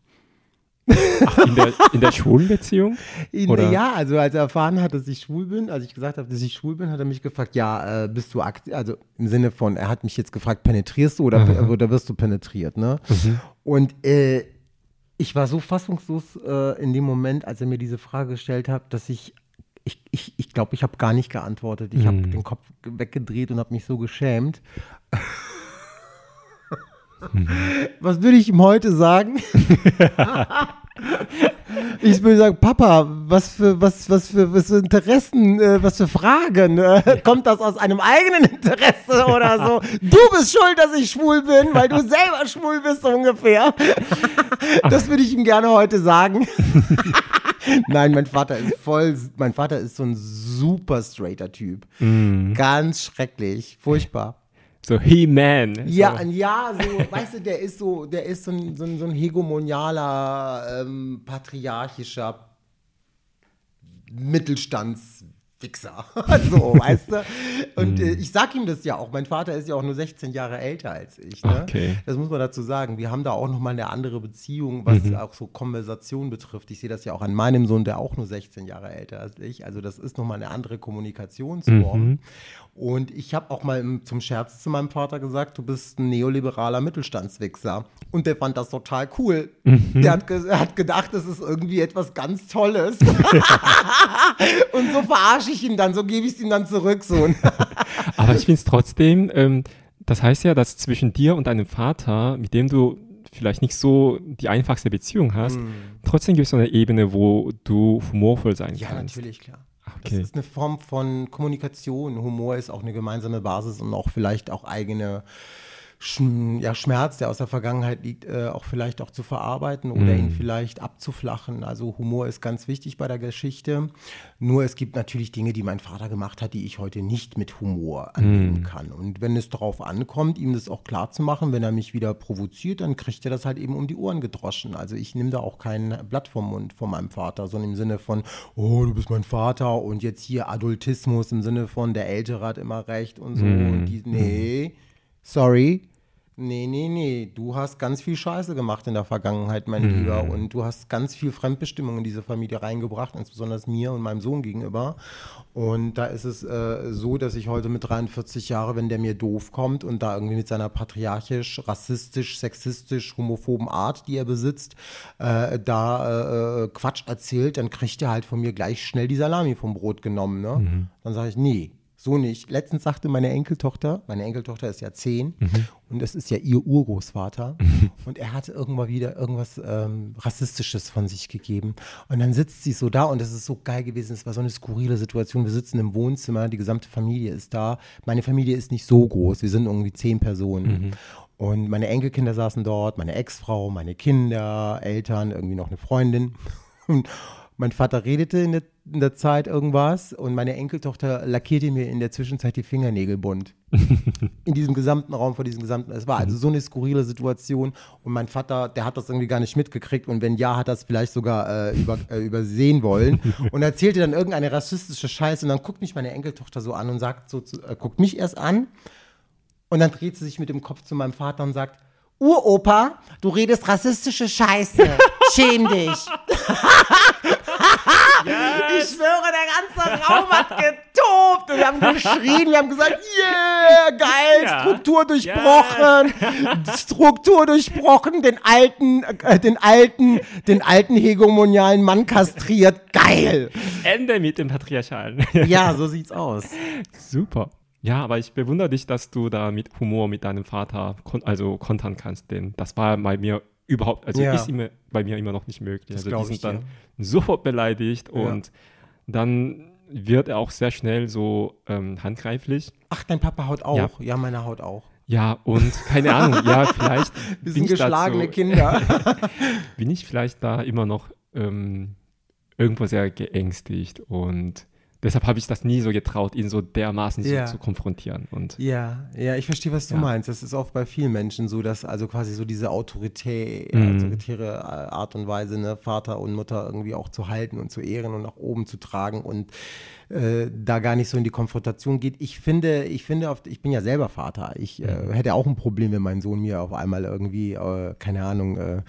Ach, in der, in der Schwulenbeziehung? In, Oder? Ja, also als er erfahren hat, dass ich schwul bin, als ich gesagt habe, dass ich schwul bin, hat er mich gefragt, ja, äh, bist du aktiv, also im Sinne von, er hat mich jetzt gefragt, penetrierst du oder, Aha. oder wirst du penetriert, ne? Mhm. Und äh, ich war so fassungslos äh, in dem Moment, als er mir diese Frage gestellt hat, dass ich, ich glaube, ich, ich, glaub, ich habe gar nicht geantwortet. Ich habe Mhm. den Kopf weggedreht und habe mich so geschämt. Was würde ich ihm heute sagen? ich würde sagen, Papa, was für, was, was für, was für Interessen, äh, was für Fragen? Äh, kommt das aus einem eigenen Interesse oder so? Du bist schuld, dass ich schwul bin, weil du selber schwul bist, so ungefähr. das würde ich ihm gerne heute sagen. Nein, mein Vater ist voll, mein Vater ist so ein super straighter Typ. Mhm. Ganz schrecklich, furchtbar. So He-Man. Ja, so. ja, so, weißt du, der ist so, der ist so ein, so ein, so ein hegemonialer, ähm, patriarchischer Wichser. so, weißt du? Und äh, ich sag ihm das ja auch. Mein Vater ist ja auch nur 16 Jahre älter als ich. Ne? Okay. Das muss man dazu sagen. Wir haben da auch nochmal eine andere Beziehung, was Mhm. auch so Konversation betrifft. Ich sehe das ja auch an meinem Sohn, der auch nur 16 Jahre älter als ich. Also das ist nochmal eine andere Kommunikationsform. Mhm. Und ich habe auch mal im, zum Scherz zu meinem Vater gesagt, du bist ein neoliberaler Mittelstandswichser. Und der fand das total cool. Mhm. Der hat, ge hat gedacht, das ist irgendwie etwas ganz Tolles. Und so verarsche ich ihn dann, so gebe ich es ihm dann zurück. So. Aber ich finde es trotzdem, ähm, das heißt ja, dass zwischen dir und deinem Vater, mit dem du vielleicht nicht so die einfachste Beziehung hast, Mhm. trotzdem gibt es so eine Ebene, wo du humorvoll sein Ja, kannst. natürlich, klar. Das Okay. ist eine Form von Kommunikation. Humor ist auch eine gemeinsame Basis und auch vielleicht auch eigene ja, Schmerz, der aus der Vergangenheit liegt, äh, auch vielleicht auch zu verarbeiten oder ihn vielleicht abzuflachen. Also Humor ist ganz wichtig bei der Geschichte. Nur es gibt natürlich Dinge, die mein Vater gemacht hat, die ich heute nicht mit Humor annehmen kann. Und wenn es darauf ankommt, ihm das auch klar zu machen, wenn er mich wieder provoziert, dann kriegt er das halt eben um die Ohren gedroschen. Also ich nehme da auch kein Blatt vom Mund von meinem Vater, sondern im Sinne von, oh, du bist mein Vater und jetzt hier Adultismus im Sinne von, der Ältere hat immer recht und so. Und die, nee, sorry. Nee, nee, nee, du hast ganz viel Scheiße gemacht in der Vergangenheit, mein Lieber. Und du hast ganz viel Fremdbestimmung in diese Familie reingebracht, insbesondere mir und meinem Sohn gegenüber. Und da ist es äh, so, dass ich heute mit 43 Jahren, wenn der mir doof kommt und da irgendwie mit seiner patriarchisch, rassistisch, sexistisch, homophoben Art, die er besitzt, äh, da äh, Quatsch erzählt, dann kriegt er halt von mir gleich schnell die Salami vom Brot genommen. Ne? Dann sage ich, nee, so nicht. Letztens sagte meine Enkeltochter, meine Enkeltochter ist ja zehn und das ist ja ihr Urgroßvater. Und er hat irgendwann wieder irgendwas ähm, Rassistisches von sich gegeben. Und dann sitzt sie so da und das ist so geil gewesen, es war so eine skurrile Situation, wir sitzen im Wohnzimmer, die gesamte Familie ist da, meine Familie ist nicht so groß, wir sind irgendwie zehn Personen. Und meine Enkelkinder saßen dort, meine Ex-Frau, meine Kinder, Eltern, irgendwie noch eine Freundin. Und mein Vater redete in der, in der Zeit irgendwas und meine Enkeltochter lackierte mir in der Zwischenzeit die Fingernägel bunt. in diesem gesamten Raum, vor diesem gesamten, es war also so eine skurrile Situation und mein Vater, der hat das irgendwie gar nicht mitgekriegt und wenn ja, hat es vielleicht sogar äh, über, äh, übersehen wollen und erzählte dann irgendeine rassistische Scheiße und dann guckt mich meine Enkeltochter so an und sagt so, zu, äh, guckt mich erst an und dann dreht sie sich mit dem Kopf zu meinem Vater und sagt, Uropa, du redest rassistische Scheiße. Schäm dich. Ich schwöre, der ganze Raum hat getobt. Und wir haben geschrien, wir haben gesagt, yeah, geil, Ja. Struktur durchbrochen. Struktur durchbrochen, den alten, äh, den alten, den alten hegemonialen Mann kastriert. Geil. Ende mit dem Patriarchalen. Ja, so sieht's aus. Super. Ja, aber ich bewundere dich, dass du da mit Humor mit deinem Vater kon also kontern kannst, denn das war bei mir überhaupt, also Ja. ist immer, bei mir immer noch nicht möglich. Das also die sind dann dir. sofort beleidigt Ja. und dann wird er auch sehr schnell so ähm, handgreiflich. Ach, dein Papa haut auch. Ja, meine haut auch. Ja, und keine Ahnung, ja, vielleicht Wir sind geschlagene dazu, Kinder. bin ich vielleicht da immer noch ähm, irgendwo sehr geängstigt und deshalb habe ich das nie so getraut, ihn so dermaßen Ja. so zu konfrontieren. Und Ja, ja, ich verstehe, was du Ja. meinst. Das ist oft bei vielen Menschen so, dass also quasi so diese Autorität, Mhm. autoritäre äh, Art und Weise, ne, Vater und Mutter irgendwie auch zu halten und zu ehren und nach oben zu tragen und äh, da gar nicht so in die Konfrontation geht. Ich finde, ich finde, oft, ich bin ja selber Vater. Ich äh, hätte auch ein Problem, wenn mein Sohn mir auf einmal irgendwie, äh, keine Ahnung, äh,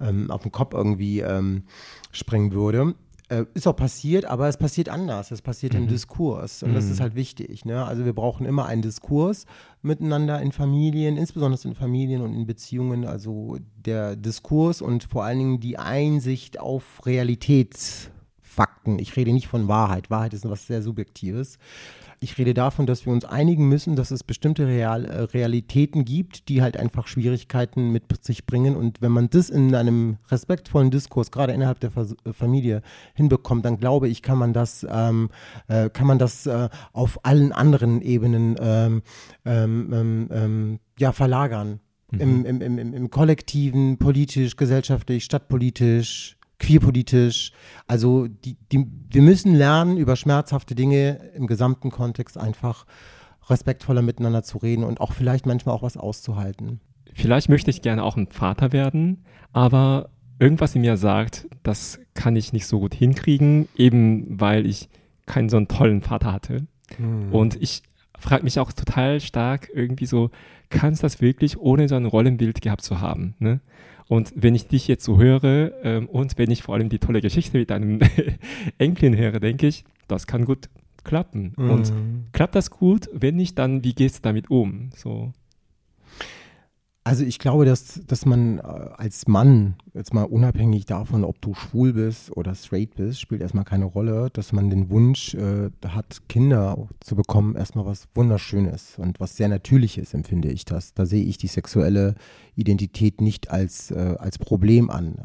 ähm, auf den Kopf irgendwie ähm, springen würde. Äh, ist auch passiert, aber es passiert anders. Es passiert im Diskurs. Und das ist halt wichtig. Ne? Also wir brauchen immer einen Diskurs miteinander in Familien, insbesondere in Familien und in Beziehungen. Also der Diskurs und vor allen Dingen die Einsicht auf Realitätsfakten. Ich rede nicht von Wahrheit. Wahrheit ist was sehr Subjektives. Ich rede davon, dass wir uns einigen müssen, dass es bestimmte Real, äh, Realitäten gibt, die halt einfach Schwierigkeiten mit sich bringen. Und wenn man das in einem respektvollen Diskurs, gerade innerhalb der Vers äh, Familie, hinbekommt, dann glaube ich, kann man das, ähm, äh, kann man das äh, auf allen anderen Ebenen ähm, ähm, ähm, ähm, ja, verlagern. Im, im, im, im, Im Kollektiven, politisch, gesellschaftlich, stadtpolitisch, queerpolitisch. Also die, die, wir müssen lernen, über schmerzhafte Dinge im gesamten Kontext einfach respektvoller miteinander zu reden und auch vielleicht manchmal auch was auszuhalten. Vielleicht möchte ich gerne auch ein Vater werden, aber irgendwas in mir sagt, das kann ich nicht so gut hinkriegen, eben weil ich keinen so einen tollen Vater hatte. Mhm. Und ich frage mich auch total stark irgendwie so, kannst das wirklich ohne so ein Rollenbild gehabt zu haben? Ne? Und wenn ich dich jetzt so höre ähm, und wenn ich vor allem die tolle Geschichte mit deinem Enkelin höre, denke ich, das kann gut klappen. Mhm. Und klappt das gut? Wenn nicht, dann wie gehst du damit um? So. Also ich glaube, dass, dass man äh, als Mann, jetzt mal unabhängig davon, ob du schwul bist oder straight bist, spielt erstmal keine Rolle, dass man den Wunsch äh, hat, Kinder zu bekommen, erstmal was Wunderschönes und was sehr Natürliches, empfinde ich das. Da sehe ich die sexuelle Identität nicht als, äh, als Problem an.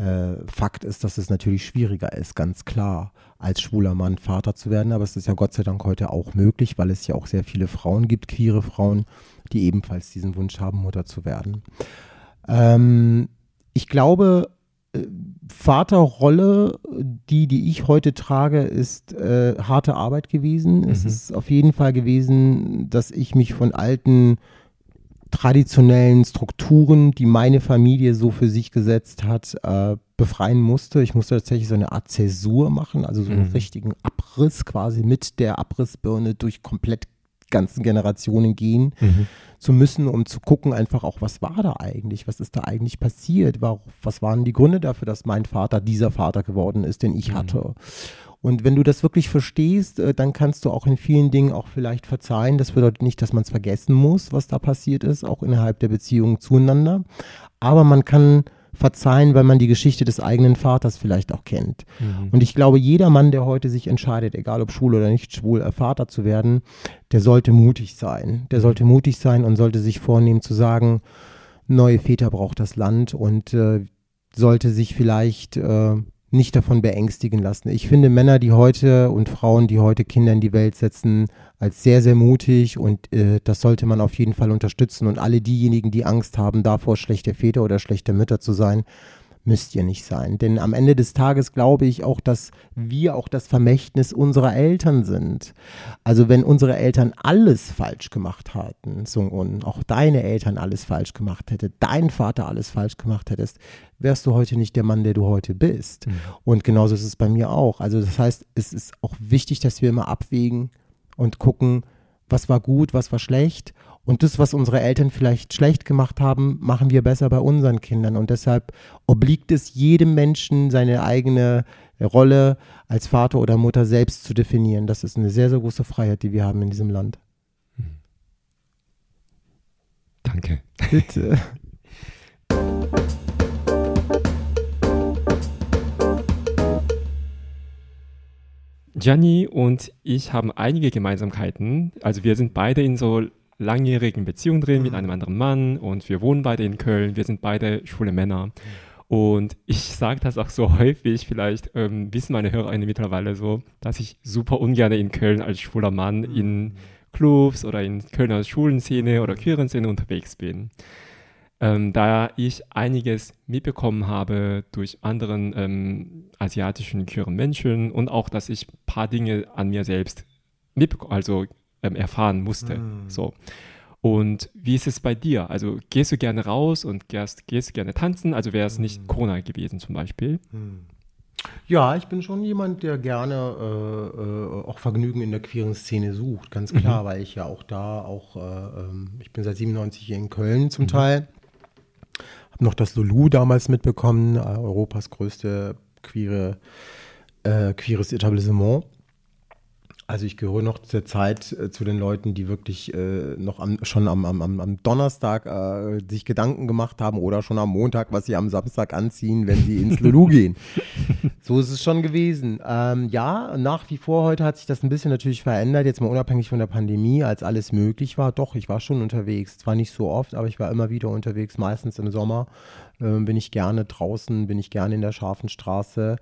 Äh, Fakt ist, dass es natürlich schwieriger ist, ganz klar, als schwuler Mann Vater zu werden. Aber es ist ja Gott sei Dank heute auch möglich, weil es ja auch sehr viele Frauen gibt, queere Frauen, die ebenfalls diesen Wunsch haben, Mutter zu werden. Ähm, ich glaube, äh, Vaterrolle, die, die ich heute trage, ist äh, harte Arbeit gewesen. Mhm. Es ist auf jeden Fall gewesen, dass ich mich von alten traditionellen Strukturen, die meine Familie so für sich gesetzt hat, äh, befreien musste. Ich musste tatsächlich so eine Art Zäsur machen, also so einen mhm. richtigen Abriss quasi mit der Abrissbirne durch komplett ganzen Generationen gehen mhm. zu müssen, um zu gucken, einfach auch, was war da eigentlich, was ist da eigentlich passiert, was waren die Gründe dafür, dass mein Vater dieser Vater geworden ist, den ich mhm. hatte. Und wenn du das wirklich verstehst, äh, dann kannst du auch in vielen Dingen auch vielleicht verzeihen. Das bedeutet nicht, dass man es vergessen muss, was da passiert ist, auch innerhalb der Beziehung zueinander. Aber man kann verzeihen, weil man die Geschichte des eigenen Vaters vielleicht auch kennt. Mhm. Und ich glaube, jeder Mann, der heute sich entscheidet, egal ob schwul oder nicht schwul, äh, Vater zu werden, der sollte mutig sein. Der sollte mutig sein und sollte sich vornehmen zu sagen, neue Väter braucht das Land und äh, sollte sich vielleicht äh, nicht davon beängstigen lassen. Ich finde Männer, die heute und Frauen, die heute Kinder in die Welt setzen, als sehr, sehr mutig und äh, das sollte man auf jeden Fall unterstützen. Und alle diejenigen, die Angst haben, davor schlechte Väter oder schlechte Mütter zu sein, müsst ihr nicht sein. Denn am Ende des Tages glaube ich auch, dass wir auch das Vermächtnis unserer Eltern sind. Also wenn unsere Eltern alles falsch gemacht hatten, und auch deine Eltern alles falsch gemacht hätte, dein Vater alles falsch gemacht hättest, wärst du heute nicht der Mann, der du heute bist. Mhm. Und genauso ist es bei mir auch. Also das heißt, es ist auch wichtig, dass wir immer abwägen und gucken, was war gut, was war schlecht und das, was unsere Eltern vielleicht schlecht gemacht haben, machen wir besser bei unseren Kindern. Und deshalb obliegt es jedem Menschen, seine eigene Rolle als Vater oder Mutter selbst zu definieren. Das ist eine sehr, sehr große Freiheit, die wir haben in diesem Land. Danke. Bitte. Gianni und ich haben einige Gemeinsamkeiten. Also wir sind beide in so langjährigen Beziehung drin mhm. mit einem anderen Mann und wir wohnen beide in Köln, wir sind beide schwule Männer. Und ich sage das auch so häufig, vielleicht ähm, wissen meine HörerInnen mittlerweile so, dass ich super ungern in Köln als schwuler Mann mhm. in Clubs oder in Kölner Schulenszene oder Queerenszene unterwegs bin. Ähm, da ich einiges mitbekommen habe durch anderen ähm, asiatischen queeren Menschen und auch, dass ich ein paar Dinge an mir selbst also ähm, erfahren musste. Mm. So. Und wie ist es bei dir? Also gehst du gerne raus und gehst, gehst du gerne tanzen? Also wäre es mm. nicht Corona gewesen zum Beispiel? Mm. Ja, ich bin schon jemand, der gerne äh, äh, auch Vergnügen in der queeren Szene sucht, ganz klar, mhm. weil ich ja auch da auch, äh, ähm, ich bin seit 97 hier in Köln zum mhm. Teil, habe noch das Lulu damals mitbekommen, äh, Europas größte queere, äh, queeres Etablissement. Also ich gehöre noch zur Zeit äh, zu den Leuten, die wirklich äh, noch am, schon am, am, am Donnerstag äh, sich Gedanken gemacht haben oder schon am Montag, was sie am Samstag anziehen, wenn sie ins Lulu gehen. So ist es schon gewesen. Ähm, ja, nach wie vor heute hat sich das ein bisschen natürlich verändert, jetzt mal unabhängig von der Pandemie, als alles möglich war. Doch, ich war schon unterwegs. Zwar nicht so oft, aber ich war immer wieder unterwegs, meistens im Sommer. Ähm, bin ich gerne draußen, bin ich gerne in der scharfen Straße.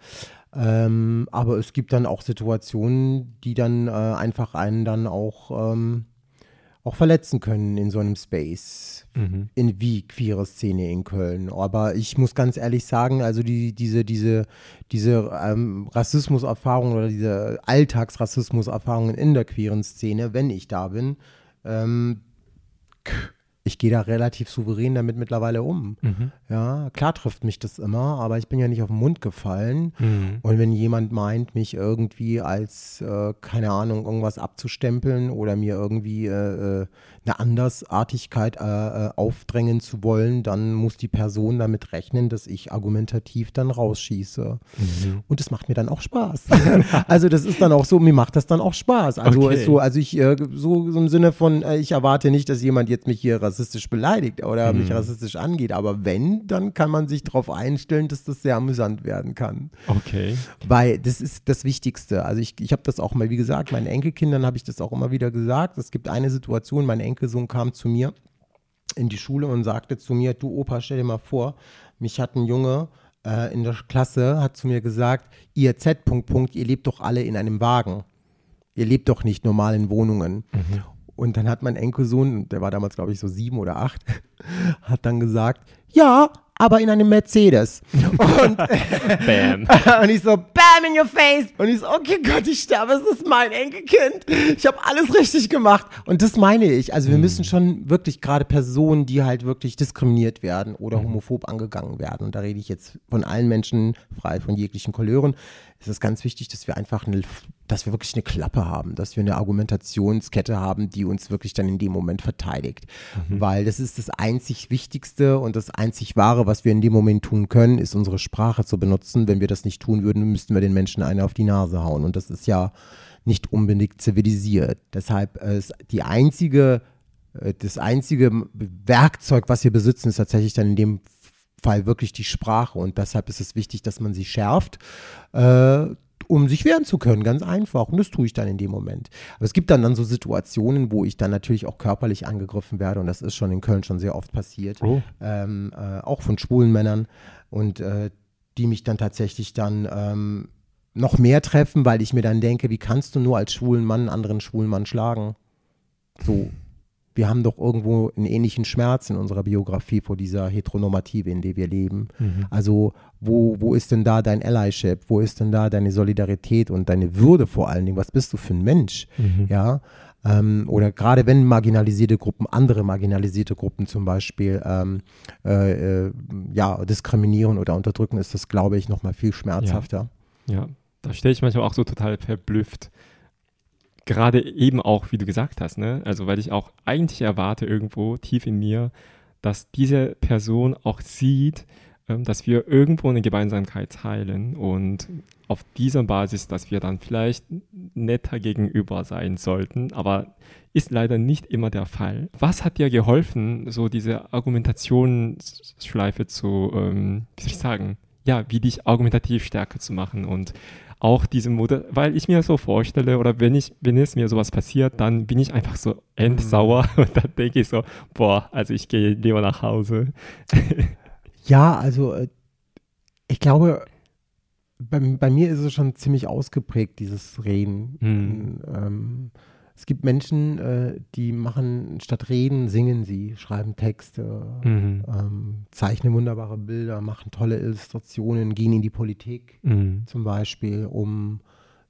Ähm, aber es gibt dann auch Situationen, die dann äh, einfach einen dann auch, ähm, auch verletzen können in so einem Space, mhm. in wie queere Szene in Köln. Aber ich muss ganz ehrlich sagen, also die, diese, diese, diese ähm, Rassismuserfahrungen oder diese Alltagsrassismuserfahrungen in der queeren Szene, wenn ich da bin, ähm, ich gehe da relativ souverän damit mittlerweile um. Mhm. Ja, klar trifft mich das immer, aber ich bin ja nicht auf den Mund gefallen. Mhm. Und wenn jemand meint, mich irgendwie als, äh, keine Ahnung, irgendwas abzustempeln oder mir irgendwie äh, äh eine Andersartigkeit äh, äh, aufdrängen zu wollen, dann muss die Person damit rechnen, dass ich argumentativ dann rausschieße. Mhm. Und das macht mir dann auch Spaß. also das ist dann auch so, mir macht das dann auch Spaß. Also okay. so, also ich äh, so, so im Sinne von, ich erwarte nicht, dass jemand jetzt mich hier rassistisch beleidigt oder mhm. mich rassistisch angeht. Aber wenn, dann kann man sich darauf einstellen, dass das sehr amüsant werden kann. Okay. Weil das ist das Wichtigste. Also ich, ich habe das auch mal, wie gesagt, meinen Enkelkindern habe ich das auch immer wieder gesagt. Es gibt eine Situation, mein Enkelsohn kam zu mir in die Schule und sagte zu mir, du Opa, stell dir mal vor, mich hat ein Junge äh, in der Klasse, hat zu mir gesagt, ihr Z. Punkt, Punkt, ihr lebt doch alle in einem Wagen. Ihr lebt doch nicht normal in Wohnungen. Mhm. Und dann hat mein Enkelsohn, der war damals, glaube ich, so sieben oder acht, hat dann gesagt, ja, aber in einem Mercedes. Und, bam. und ich so, bam in your face. Und ich so, okay Gott, ich sterbe, es ist mein Enkelkind. Ich habe alles richtig gemacht. Und das meine ich. Also wir mhm. müssen schon wirklich gerade Personen, die halt wirklich diskriminiert werden oder mhm. homophob angegangen werden. Und da rede ich jetzt von allen Menschen, frei von jeglichen Couleuren, ist es ganz wichtig, dass wir einfach eine, dass wir wirklich eine Klappe haben, dass wir eine Argumentationskette haben, die uns wirklich dann in dem Moment verteidigt. Mhm. Weil das ist das einzig Wichtigste und das einzig Wahre, was wir in dem Moment tun können, ist unsere Sprache zu benutzen. Wenn wir das nicht tun würden, müssten wir den Menschen eine auf die Nase hauen. Und das ist ja nicht unbedingt zivilisiert. Deshalb ist die einzige, äh, das einzige Werkzeug, was wir besitzen, ist tatsächlich dann in dem Fall wirklich die Sprache. Und deshalb ist es wichtig, dass man sie schärft. Äh, um sich wehren zu können, ganz einfach. Und das tue ich dann in dem Moment. Aber es gibt dann, dann so Situationen, wo ich dann natürlich auch körperlich angegriffen werde. Und das ist schon in Köln schon sehr oft passiert. Oh. Ähm, äh, auch von schwulen Männern. Und äh, die mich dann tatsächlich dann ähm, noch mehr treffen, weil ich mir dann denke, wie kannst du nur als schwulen Mann einen anderen schwulen Mann schlagen? So, wir haben doch irgendwo einen ähnlichen Schmerz in unserer Biografie vor dieser Heteronormative, in der wir leben. Mhm. Also wo, wo ist denn da dein Allyship? Wo ist denn da deine Solidarität und deine Würde vor allen Dingen? Was bist du für ein Mensch? Mhm. Ja. Ähm, oder gerade wenn marginalisierte Gruppen, andere marginalisierte Gruppen zum Beispiel ähm, äh, äh, ja, diskriminieren oder unterdrücken, ist das, glaube ich, nochmal viel schmerzhafter. Ja, ja. da stehe ich manchmal auch so total verblüfft gerade eben auch, wie du gesagt hast, ne? Also weil ich auch eigentlich erwarte irgendwo tief in mir, dass diese Person auch sieht, ähm, dass wir irgendwo eine Gemeinsamkeit teilen und auf dieser Basis, dass wir dann vielleicht netter gegenüber sein sollten, aber ist leider nicht immer der Fall. Was hat dir geholfen, so diese Argumentationsschleife zu, ähm, wie soll ich sagen, ja, wie dich argumentativ stärker zu machen und auch diese Mutter, weil ich mir so vorstelle, oder wenn ich, wenn es mir sowas passiert, dann bin ich einfach so endsauer mhm. und dann denke ich so, boah, also ich gehe lieber nach Hause. ja, also äh, ich glaube, bei, bei, mir ist es schon ziemlich ausgeprägt, dieses Reden. Mhm. Ähm, es gibt Menschen, äh, die machen statt reden, singen sie, schreiben Texte, mhm. ähm, zeichnen wunderbare Bilder, machen tolle Illustrationen, gehen in die Politik mhm. zum Beispiel, um,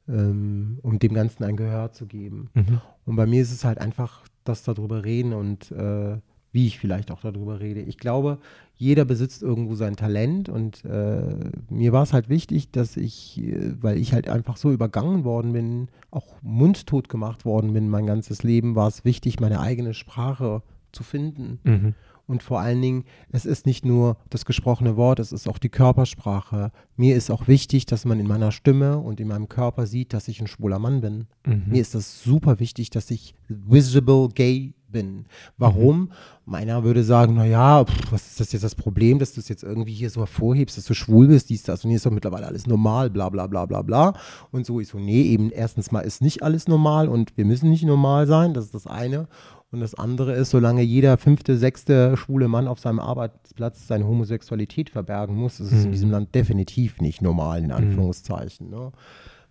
ähm, um dem Ganzen ein Gehör zu geben. Mhm. Und bei mir ist es halt einfach das darüber reden und äh, wie ich vielleicht auch darüber rede. Ich glaube, jeder besitzt irgendwo sein Talent und äh, mir war es halt wichtig, dass ich, äh, weil ich halt einfach so übergangen worden bin, auch mundtot gemacht worden bin mein ganzes Leben, war es wichtig, meine eigene Sprache zu finden. Mhm. Und vor allen Dingen, es ist nicht nur das gesprochene Wort, es ist auch die Körpersprache. Mir ist auch wichtig, dass man in meiner Stimme und in meinem Körper sieht, dass ich ein schwuler Mann bin. Mhm. Mir ist das super wichtig, dass ich visible gay bin. Warum? Mhm. Meiner würde sagen, naja, was ist das jetzt das Problem, dass du es jetzt irgendwie hier so hervorhebst, dass du schwul bist, dies, das und hier ist doch mittlerweile alles normal, bla bla bla bla bla. Und so ist so, nee, eben erstens mal ist nicht alles normal und wir müssen nicht normal sein, das ist das eine. Und das andere ist, solange jeder fünfte, sechste schwule Mann auf seinem Arbeitsplatz seine Homosexualität verbergen muss, ist es mhm. in diesem Land definitiv nicht normal, in mhm. Anführungszeichen. Ne?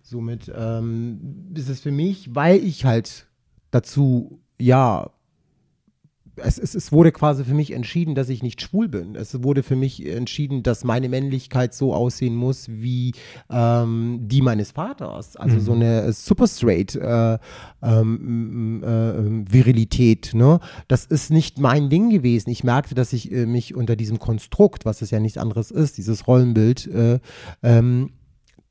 Somit ähm, ist es für mich, weil ich halt dazu, ja, es, es, es, wurde quasi für mich entschieden, dass ich nicht schwul bin. Es wurde für mich entschieden, dass meine Männlichkeit so aussehen muss wie ähm, die meines Vaters. Also mhm. so eine super straight äh, ähm, äh, Virilität. Ne? Das ist nicht mein Ding gewesen. Ich merkte, dass ich äh, mich unter diesem Konstrukt, was es ja nichts anderes ist, dieses Rollenbild, äh, ähm,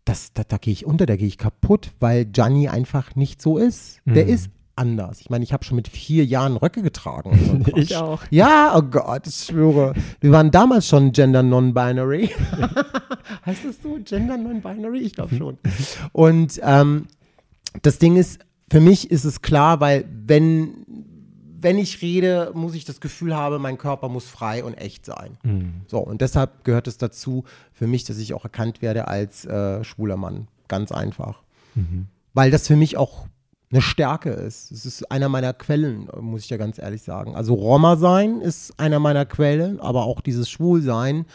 das, da, da gehe ich unter, da gehe ich kaputt, weil Gianni einfach nicht so ist. Der mhm. ist anders. Ich meine, ich habe schon mit vier Jahren Röcke getragen. So ich auch. Ja, oh Gott, ich schwöre. Wir waren damals schon Gender Non-Binary. heißt das so? Gender Non-Binary? Ich glaube schon. Und ähm, das Ding ist, für mich ist es klar, weil wenn, wenn ich rede, muss ich das Gefühl haben, mein Körper muss frei und echt sein. Mhm. So, und deshalb gehört es dazu für mich, dass ich auch erkannt werde als äh, schwuler Mann. Ganz einfach. Mhm. Weil das für mich auch eine Stärke ist. Es ist einer meiner Quellen, muss ich ja ganz ehrlich sagen. Also Roma sein ist einer meiner Quellen, aber auch dieses Schwulsein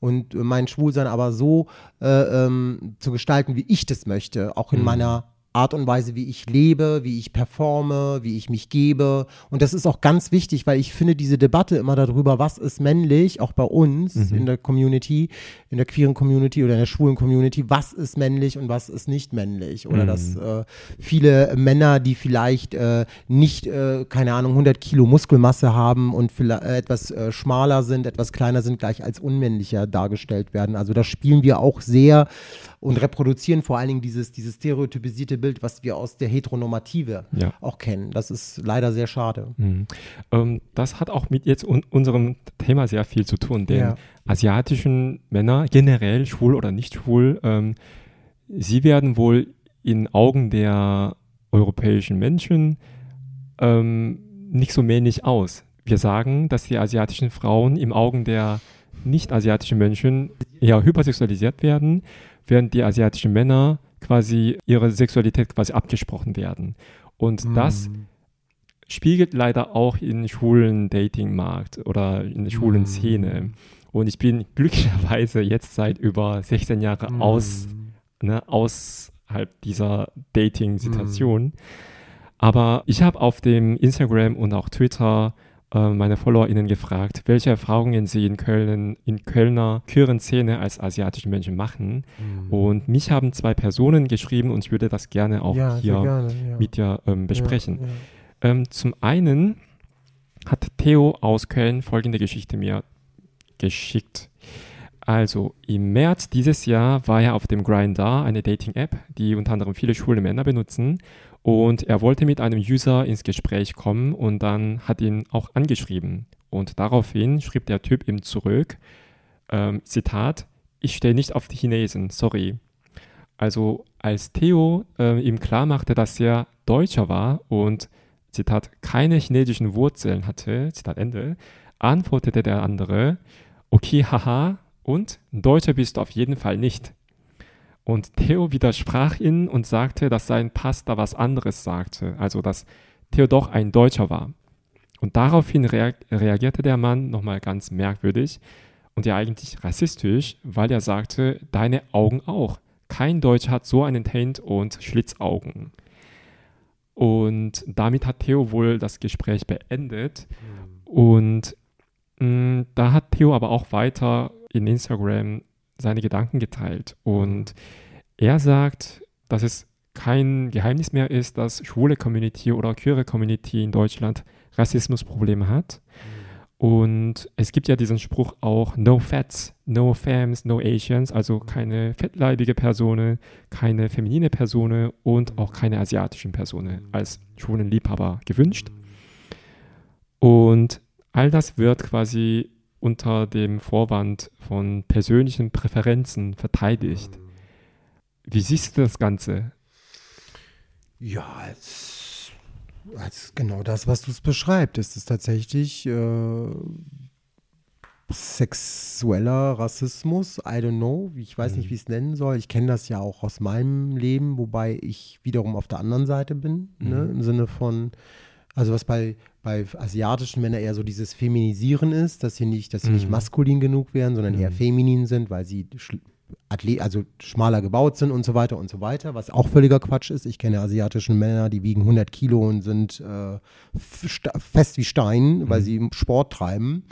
und mein Schwulsein aber so äh, ähm, zu gestalten, wie ich das möchte, auch in mhm. meiner Art und Weise, wie ich lebe, wie ich performe, wie ich mich gebe. Und das ist auch ganz wichtig, weil ich finde diese Debatte immer darüber, was ist männlich, auch bei uns mhm. in der Community, in der queeren Community oder in der schwulen Community, was ist männlich und was ist nicht männlich. Oder mhm. dass äh, viele Männer, die vielleicht äh, nicht, äh, keine Ahnung, 100 Kilo Muskelmasse haben und vielleicht äh, etwas äh, schmaler sind, etwas kleiner sind, gleich als unmännlicher dargestellt werden. Also da spielen wir auch sehr und reproduzieren vor allen Dingen dieses, dieses stereotypisierte Bild, was wir aus der Heteronormative ja. auch kennen. Das ist leider sehr schade. Mhm. Ähm, das hat auch mit jetzt un unserem Thema sehr viel zu tun, denn ja. asiatischen Männer, generell schwul oder nicht schwul, ähm, sie werden wohl in Augen der europäischen Menschen ähm, nicht so männlich aus. Wir sagen, dass die asiatischen Frauen im Augen der nicht-asiatischen Menschen eher hypersexualisiert werden während die asiatischen Männer quasi ihre Sexualität quasi abgesprochen werden. Und mhm. das spiegelt leider auch in schwulen Datingmarkt oder in der schwulen mhm. Szene. Und ich bin glücklicherweise jetzt seit über 16 Jahren mm. aus, ne, außerhalb dieser Dating-Situation. Mm. Aber ich habe auf dem Instagram und auch Twitter äh, meine FollowerInnen gefragt, welche Erfahrungen sie in Köln, in Kölner queeren Szene als asiatischen Menschen machen. Mhm. Und mich haben zwei Personen geschrieben und ich würde das gerne auch ja, hier gerne, ja. mit dir ähm, besprechen. Ja, ähm, zum einen hat Theo aus Köln folgende Geschichte mir geschickt. Also im März dieses Jahr war er auf dem Grindr, eine Dating-App, die unter anderem viele schwule Männer benutzen. Und er wollte mit einem User ins Gespräch kommen und dann hat ihn auch angeschrieben. Und daraufhin schrieb der Typ ihm zurück, ähm, Zitat, ich stehe nicht auf die Chinesen, sorry. Also als Theo äh, ihm klar machte, dass er Deutscher war und, Zitat, keine chinesischen Wurzeln hatte, Zitat Ende, antwortete der andere, okay, haha, und Deutscher bist du auf jeden Fall nicht. Und Theo widersprach ihn und sagte, dass sein Pass da was anderes sagte, also dass Theo doch ein Deutscher war. Und daraufhin reagierte der Mann nochmal ganz merkwürdig und ja eigentlich rassistisch, weil er sagte, deine Augen auch. Kein Deutscher hat so einen Taint und Schlitzaugen. Und damit hat Theo wohl das Gespräch beendet. Mhm. Und mh, mm, da hat Theo aber auch weiter in Instagram seine Gedanken geteilt. Und er sagt, dass es kein Geheimnis mehr ist, dass schwule Community oder queere Community in Deutschland Rassismusprobleme hat. Und es gibt ja diesen Spruch auch, no fats, no femmes, no Asians, also keine fettleibige Person, keine feminine Person und auch keine asiatischen Personen als schwulen Liebhaber gewünscht. Und all das wird quasi unter dem Vorwand von persönlichen Präferenzen verteidigt. Wie siehst du das Ganze? Ja, als, als genau das, was du es beschreibst. Es ist tatsächlich äh, sexueller Rassismus. I don't know. Ich weiß nicht, mhm. wie ich es nennen soll. Ich kenne das ja auch aus meinem Leben, wobei ich wiederum auf der anderen Seite bin. Ne? Mhm. Ne? Im Sinne von, also was bei bei asiatischen Männern eher so dieses Feminisieren ist, dass sie nicht, dass sie mhm. nicht maskulin genug wären, sondern mhm. eher feminin sind, weil sie Athlet, also schmaler gebaut sind und so weiter und so weiter, was auch völliger Quatsch ist. Ich kenne asiatische Männer, die wiegen 100 Kilo und sind äh, fest wie Stein, weil mhm. sie Sport treiben.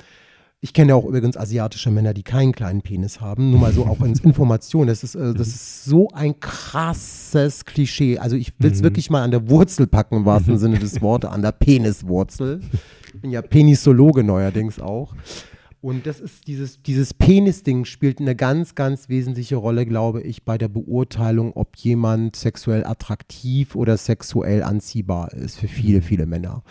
Ich kenne auch übrigens asiatische Männer, die keinen kleinen Penis haben. Nur mal so auch als Information. Das ist, äh, das ist so ein krasses Klischee. Also ich will es mhm. wirklich mal an der Wurzel packen, im wahrsten Sinne des Wortes, an der Peniswurzel. Ich bin ja Penisologe neuerdings auch. Und das ist dieses, dieses Penis-Ding spielt eine ganz, ganz wesentliche Rolle, glaube ich, bei der Beurteilung, ob jemand sexuell attraktiv oder sexuell anziehbar ist für viele, mhm. viele Männer.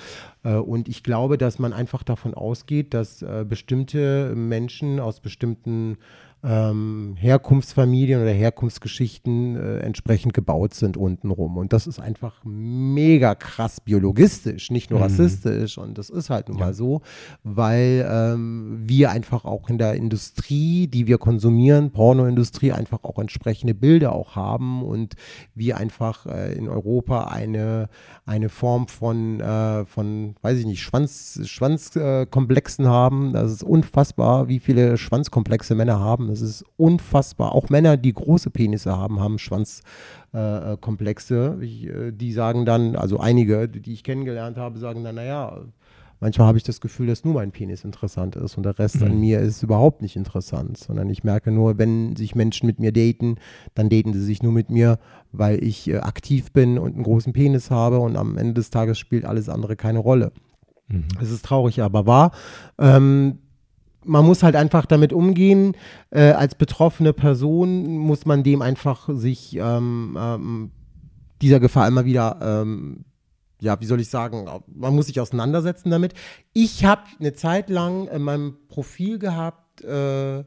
Äh, und ich glaube, dass man einfach davon ausgeht, dass äh, bestimmte Menschen aus bestimmten ähm, Herkunftsfamilien oder Herkunftsgeschichten äh, entsprechend gebaut sind untenrum. Und das ist einfach mega krass biologistisch, nicht nur mhm. rassistisch. Und das ist halt nun ja. mal so, weil ähm, wir einfach auch in der Industrie, die wir konsumieren, Pornoindustrie, einfach auch entsprechende Bilder auch haben und wir einfach äh, in Europa eine, eine Form von, äh, von, weiß ich nicht, Schwanz, Schwanzkomplexen haben. Das ist unfassbar, wie viele Schwanzkomplexe Männer haben. Das ist unfassbar. Auch Männer, die große Penisse haben, haben Schwanzkomplexe. Äh, äh, die sagen dann, also einige, die ich kennengelernt habe, sagen dann, naja, manchmal habe ich das Gefühl, dass nur mein Penis interessant ist und der Rest mhm. an mir ist überhaupt nicht interessant, sondern ich merke nur, wenn sich Menschen mit mir daten, dann daten sie sich nur mit mir, weil ich äh, aktiv bin und einen großen Penis habe und am Ende des Tages spielt alles andere keine Rolle. Mhm. Es ist traurig, aber wahr. Ähm, man muss halt einfach damit umgehen. Äh, als betroffene Person muss man dem einfach sich ähm, ähm, dieser Gefahr immer wieder, ähm, ja, wie soll ich sagen, man muss sich auseinandersetzen damit. Ich habe eine Zeit lang in meinem Profil gehabt, äh,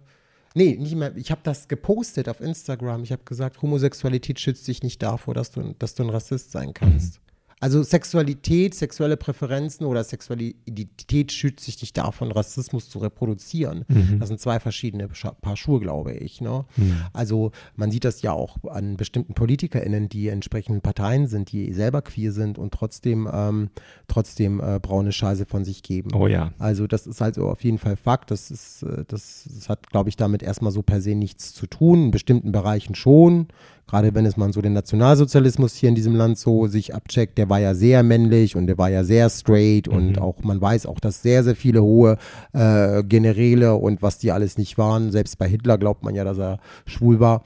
nee, nicht mehr, ich habe das gepostet auf Instagram. Ich habe gesagt, Homosexualität schützt dich nicht davor, dass du, dass du ein Rassist sein kannst. Also Sexualität, sexuelle Präferenzen oder sexuelle Identität schützt sich nicht davon, Rassismus zu reproduzieren. Mhm. Das sind zwei verschiedene Paar Schuhe, glaube ich. Ne? Mhm. Also man sieht das ja auch an bestimmten PolitikerInnen, die entsprechenden Parteien sind, die selber queer sind und trotzdem, ähm, trotzdem äh, braune Scheiße von sich geben. Oh ja. Also das ist halt so auf jeden Fall Fakt. Das, ist, äh, das, das hat, glaube ich, damit erstmal so per se nichts zu tun. In bestimmten Bereichen schon gerade wenn es man so den Nationalsozialismus hier in diesem Land so sich abcheckt, der war ja sehr männlich und der war ja sehr straight mhm. und auch man weiß auch, dass sehr, sehr viele hohe äh, Generäle und was die alles nicht waren, selbst bei Hitler glaubt man ja, dass er schwul war.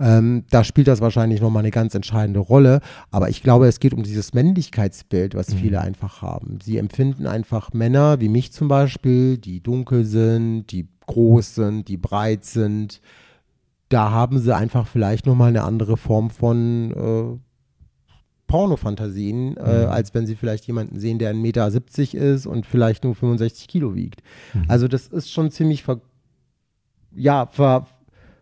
Ähm, da spielt das wahrscheinlich nochmal eine ganz entscheidende Rolle. Aber ich glaube, es geht um dieses Männlichkeitsbild, was mhm. viele einfach haben. Sie empfinden einfach Männer, wie mich zum Beispiel, die dunkel sind, die groß sind, die breit sind, da haben sie einfach vielleicht nochmal eine andere Form von äh, Pornofantasien, äh, mhm. als wenn sie vielleicht jemanden sehen, der 1,70 Meter ist und vielleicht nur 65 Kilo wiegt. Mhm. Also das ist schon ziemlich ver ja, ver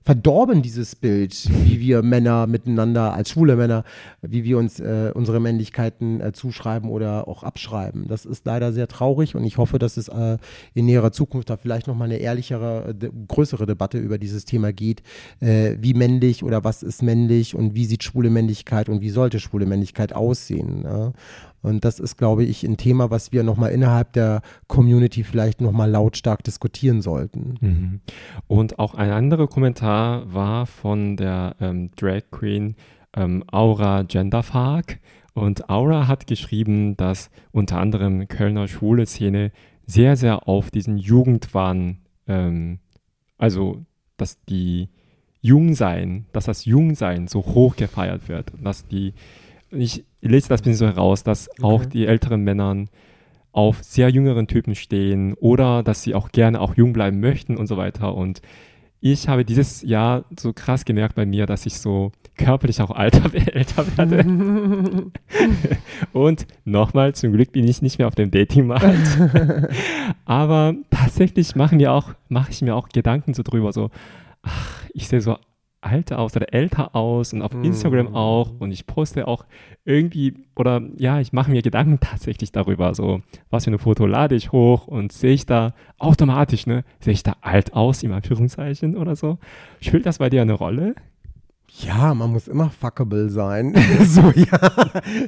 verdorben, dieses Bild, wie wir Männer miteinander, als schwule Männer, wie wir uns äh, unsere Männlichkeiten äh, zuschreiben oder auch abschreiben. Das ist leider sehr traurig und ich hoffe, dass es äh, in näherer Zukunft da vielleicht nochmal eine ehrlichere, de größere Debatte über dieses Thema geht. Äh, wie männlich oder was ist männlich und wie sieht schwule Männlichkeit und wie sollte schwule Männlichkeit aussehen? Ja? Und das ist, glaube ich, ein Thema, was wir nochmal innerhalb der Community vielleicht nochmal lautstark diskutieren sollten. Mhm. Und auch ein anderer Kommentar war von der ähm, Drag Queen ähm, Aura Genderfark. Und Aura hat geschrieben, dass unter anderem Kölner schwule Szene sehr, sehr auf diesen Jugendwahn, ähm, also dass die Jungsein, dass das Jungsein so hoch gefeiert wird, dass die ich lese das ein bisschen so heraus, dass okay. auch die älteren Männer auf sehr jüngeren Typen stehen oder dass sie auch gerne auch jung bleiben möchten und so weiter. Und ich habe dieses Jahr so krass gemerkt bei mir, dass ich so körperlich auch alter, älter werde. und nochmal, zum Glück bin ich nicht mehr auf dem Datingmarkt. Aber tatsächlich mache ich mir auch Gedanken so drüber, so, ach, ich sehe so alter aus oder älter aus und auf mm. Instagram auch und ich poste auch irgendwie oder ja, ich mache mir Gedanken tatsächlich darüber, so was für ein Foto lade ich hoch und sehe ich da automatisch, ne, sehe ich da alt aus, im Anführungszeichen oder so. Spielt das bei dir eine Rolle? Ja, man muss immer fuckable sein. so, ja.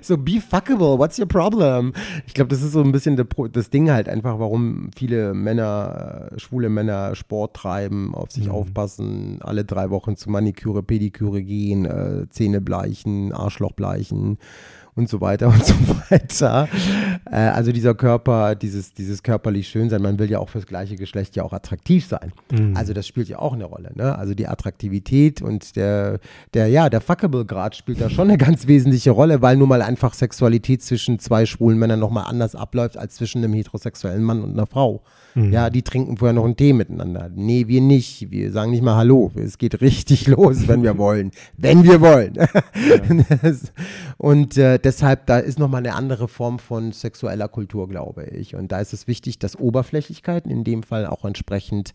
So, be fuckable. What's your problem? Ich glaube, das ist so ein bisschen das Ding halt einfach, warum viele Männer, äh, schwule Männer Sport treiben, auf sich mhm. aufpassen, alle drei Wochen zu Maniküre, Pediküre gehen, äh, Zähne bleichen, Arschloch bleichen und so weiter und so weiter. Äh, also dieser Körper, dieses, dieses körperlich schön sein, man will ja auch fürs gleiche Geschlecht ja auch attraktiv sein. Mhm. Also das spielt ja auch eine Rolle. Ne? Also die Attraktivität und der, der, ja, der Fuckable-Grad spielt da schon eine ganz wesentliche Rolle, weil nun mal einfach Sexualität zwischen zwei schwulen Männern nochmal anders abläuft als zwischen einem heterosexuellen Mann und einer Frau. Mhm. Ja, die trinken vorher noch einen Tee miteinander. Nee, wir nicht. Wir sagen nicht mal Hallo. Es geht richtig los, wenn wir wollen. Wenn wir wollen. Ja. und äh, deshalb, da ist nochmal eine andere Form von sexueller Kultur, glaube ich. Und da ist es wichtig, dass Oberflächlichkeiten in dem Fall auch entsprechend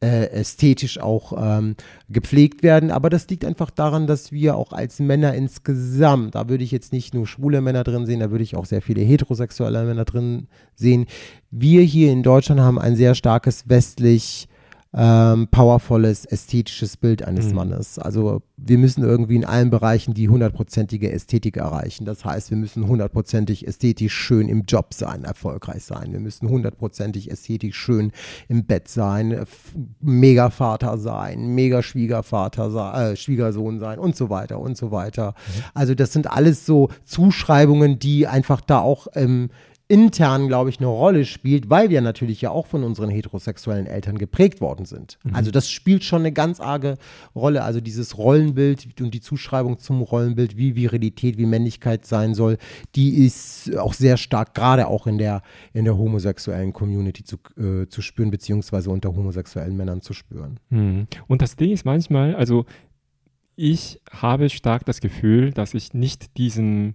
äh, ästhetisch auch ähm, gepflegt werden. Aber das liegt einfach daran, dass wir auch als Männer insgesamt, da würde ich jetzt nicht nur schwule Männer drin sehen, da würde ich auch sehr viele heterosexuelle Männer drin sehen. Wir hier in Deutschland haben ein sehr starkes westlich ähm, powervolles, ästhetisches Bild eines mhm. Mannes. Also wir müssen irgendwie in allen Bereichen die hundertprozentige Ästhetik erreichen. Das heißt, wir müssen hundertprozentig ästhetisch schön im Job sein, erfolgreich sein. Wir müssen hundertprozentig ästhetisch schön im Bett sein, mega Vater sein, mega Schwiegervater sein, äh, Schwiegersohn sein und so weiter und so weiter. Mhm. Also das sind alles so Zuschreibungen, die einfach da auch ähm, intern, glaube ich, eine Rolle spielt, weil wir natürlich ja auch von unseren heterosexuellen Eltern geprägt worden sind. Mhm. Also das spielt schon eine ganz arge Rolle. Also dieses Rollenbild und die Zuschreibung zum Rollenbild, wie Virilität, wie Männlichkeit sein soll, die ist auch sehr stark, gerade auch in der, in der homosexuellen Community zu, äh, zu spüren, beziehungsweise unter homosexuellen Männern zu spüren. Mhm. Und das Ding ist manchmal, also ich habe stark das Gefühl, dass ich nicht diesen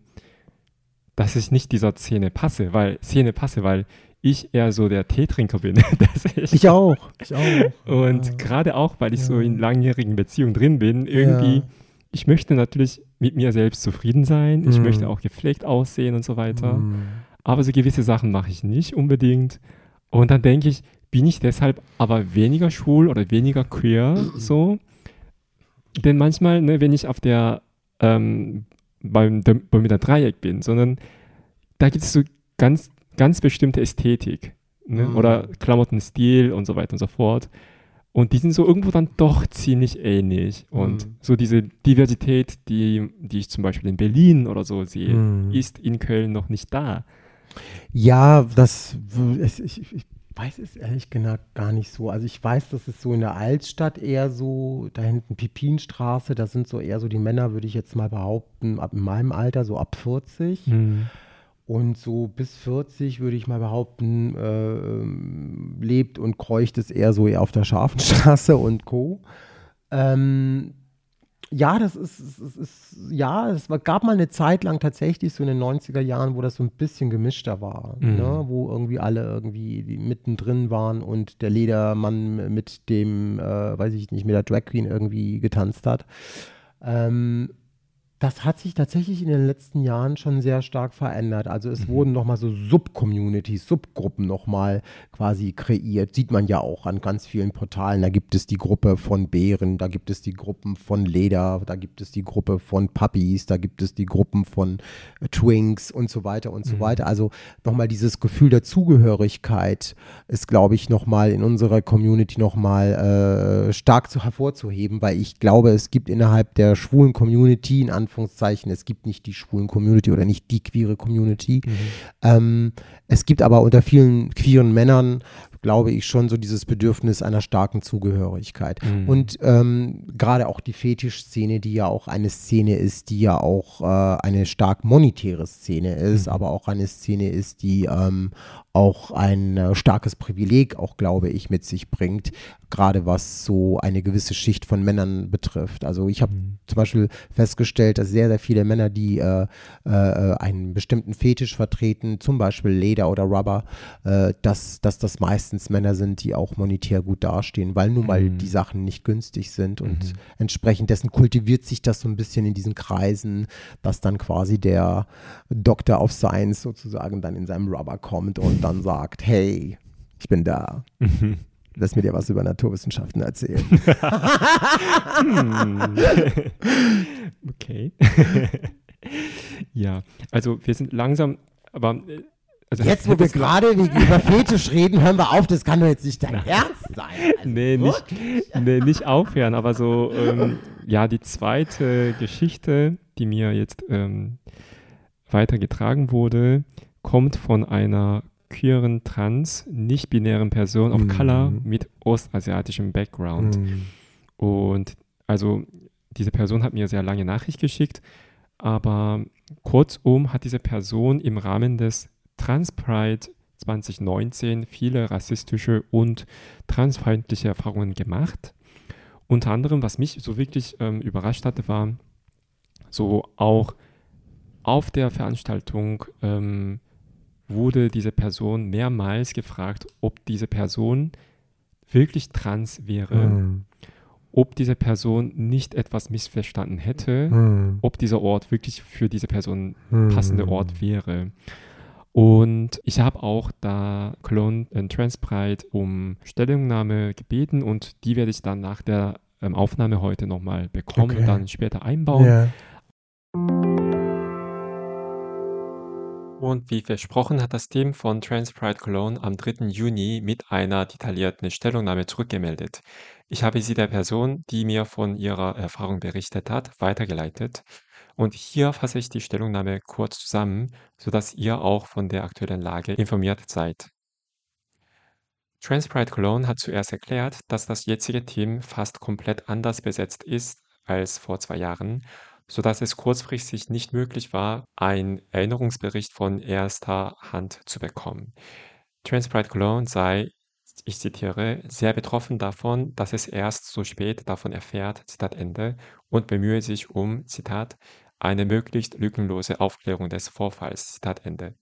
dass ich nicht dieser Szene passe, weil Szene passe, weil ich eher so der Teetrinker bin. ich, ich, auch. Ich auch. Und ja. gerade auch, weil ich ja. so in langjährigen Beziehungen drin bin, irgendwie, ja. ich möchte natürlich mit mir selbst zufrieden sein. Ich mm. möchte auch gepflegt aussehen und so weiter. Mm. Aber so gewisse Sachen mache ich nicht unbedingt. Und dann denke ich, bin ich deshalb aber weniger schwul oder weniger queer so? Denn manchmal, ne, wenn ich auf der ähm, beim Bermuda-Dreieck bin, sondern da gibt es so ganz, ganz bestimmte Ästhetik ne? mhm. oder Klamottenstil und so weiter und so fort. Und die sind so irgendwo dann doch ziemlich ähnlich. Und mhm. so diese Diversität, die, die ich zum Beispiel in Berlin oder so sehe, mhm. ist in Köln noch nicht da. Ja, das, ich, ich weiß es ehrlich gesagt gar nicht so. Also ich weiß, dass es so in der Altstadt eher so, da hinten Pipinstraße, da sind so eher so die Männer, würde ich jetzt mal behaupten, ab in meinem Alter, so ab 40. Mhm. Und so bis 40 würde ich mal behaupten, äh, lebt und kreucht es eher so eher auf der Scharfenstraße und Co. Ähm, ja, das ist, ist, ist, ja, es gab mal eine Zeit lang tatsächlich so in den 90er Jahren, wo das so ein bisschen gemischter war, mhm. ne? wo irgendwie alle irgendwie mittendrin waren und der Ledermann mit dem, äh, weiß ich nicht, mit der Drag Queen irgendwie getanzt hat. Ähm, das hat sich tatsächlich in den letzten Jahren schon sehr stark verändert. Also es mhm. wurden nochmal so Subcommunities, Subgruppen nochmal quasi kreiert. Sieht man ja auch an ganz vielen Portalen. Da gibt es die Gruppe von Bären, da gibt es die Gruppen von Leder, da gibt es die Gruppe von Puppies, da gibt es die Gruppen von äh, Twinks und so weiter und so mhm. weiter. Also nochmal dieses Gefühl der Zugehörigkeit ist, glaube ich, nochmal in unserer Community nochmal äh, stark zu, hervorzuheben, weil ich glaube, es gibt innerhalb der schwulen Community in Anführungszeichen. Es gibt nicht die schwulen Community oder nicht die queere Community. Mhm. Ähm, es gibt aber unter vielen queeren Männern glaube ich, schon so dieses Bedürfnis einer starken Zugehörigkeit. Mhm. Und ähm, gerade auch die Fetischszene, die ja auch eine Szene ist, die ja auch äh, eine stark monetäre Szene ist, mhm. aber auch eine Szene ist, die ähm, auch ein äh, starkes Privileg, auch glaube ich, mit sich bringt, gerade was so eine gewisse Schicht von Männern betrifft. Also ich habe mhm. zum Beispiel festgestellt, dass sehr, sehr viele Männer, die äh, äh, einen bestimmten Fetisch vertreten, zum Beispiel Leder oder Rubber, äh, dass, dass das meistens Männer sind, die auch monetär gut dastehen, weil nun mal mhm. die Sachen nicht günstig sind und mhm. entsprechend dessen kultiviert sich das so ein bisschen in diesen Kreisen, dass dann quasi der Doctor of Science sozusagen dann in seinem Rubber kommt und dann sagt, hey, ich bin da. Lass mir dir was über Naturwissenschaften erzählen. Hm. okay. ja, also wir sind langsam, aber äh, also jetzt, wo wir gerade über Fetisch reden, hören wir auf, das kann doch jetzt nicht dein Ernst sein. Also nee, nicht, nee, nicht aufhören, aber so, ähm, ja, die zweite Geschichte, die mir jetzt ähm, weitergetragen wurde, kommt von einer queeren, trans, nicht-binären Person of mm. Color mit ostasiatischem Background. Mm. Und also diese Person hat mir sehr lange Nachricht geschickt, aber kurzum hat diese Person im Rahmen des Trans Pride 2019 viele rassistische und transfeindliche Erfahrungen gemacht. Unter anderem, was mich so wirklich ähm, überrascht hatte, war so auch auf der Veranstaltung ähm, wurde diese Person mehrmals gefragt, ob diese Person wirklich trans wäre, mm. ob diese Person nicht etwas missverstanden hätte, mm. ob dieser Ort wirklich für diese Person passende Ort wäre. Und ich habe auch da Cologne äh, Transpride um Stellungnahme gebeten und die werde ich dann nach der ähm, Aufnahme heute nochmal bekommen okay. und dann später einbauen. Yeah. Und wie versprochen hat das Team von Transpride Cologne am 3. Juni mit einer detaillierten Stellungnahme zurückgemeldet. Ich habe sie der Person, die mir von ihrer Erfahrung berichtet hat, weitergeleitet. Und hier fasse ich die Stellungnahme kurz zusammen, sodass ihr auch von der aktuellen Lage informiert seid. Transpride Cologne hat zuerst erklärt, dass das jetzige Team fast komplett anders besetzt ist als vor zwei Jahren sodass es kurzfristig nicht möglich war, einen Erinnerungsbericht von erster Hand zu bekommen. Transpride Cologne sei, ich zitiere, sehr betroffen davon, dass es erst so spät davon erfährt, Zitat Ende, und bemühe sich um, Zitat, eine möglichst lückenlose Aufklärung des Vorfalls, Ende.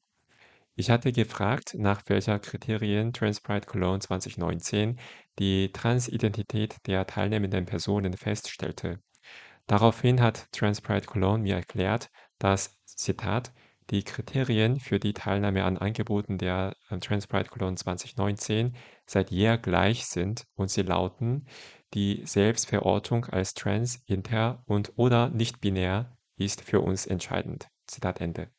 Ich hatte gefragt, nach welcher Kriterien Transpride Cologne 2019 die Transidentität der teilnehmenden Personen feststellte. Daraufhin hat Transpride Cologne mir erklärt, dass, Zitat, die Kriterien für die Teilnahme an Angeboten der äh, Transpride Cologne 2019 seit jeher gleich sind und sie lauten, die Selbstverortung als trans, inter und oder nicht binär ist für uns entscheidend. Zitat Ende.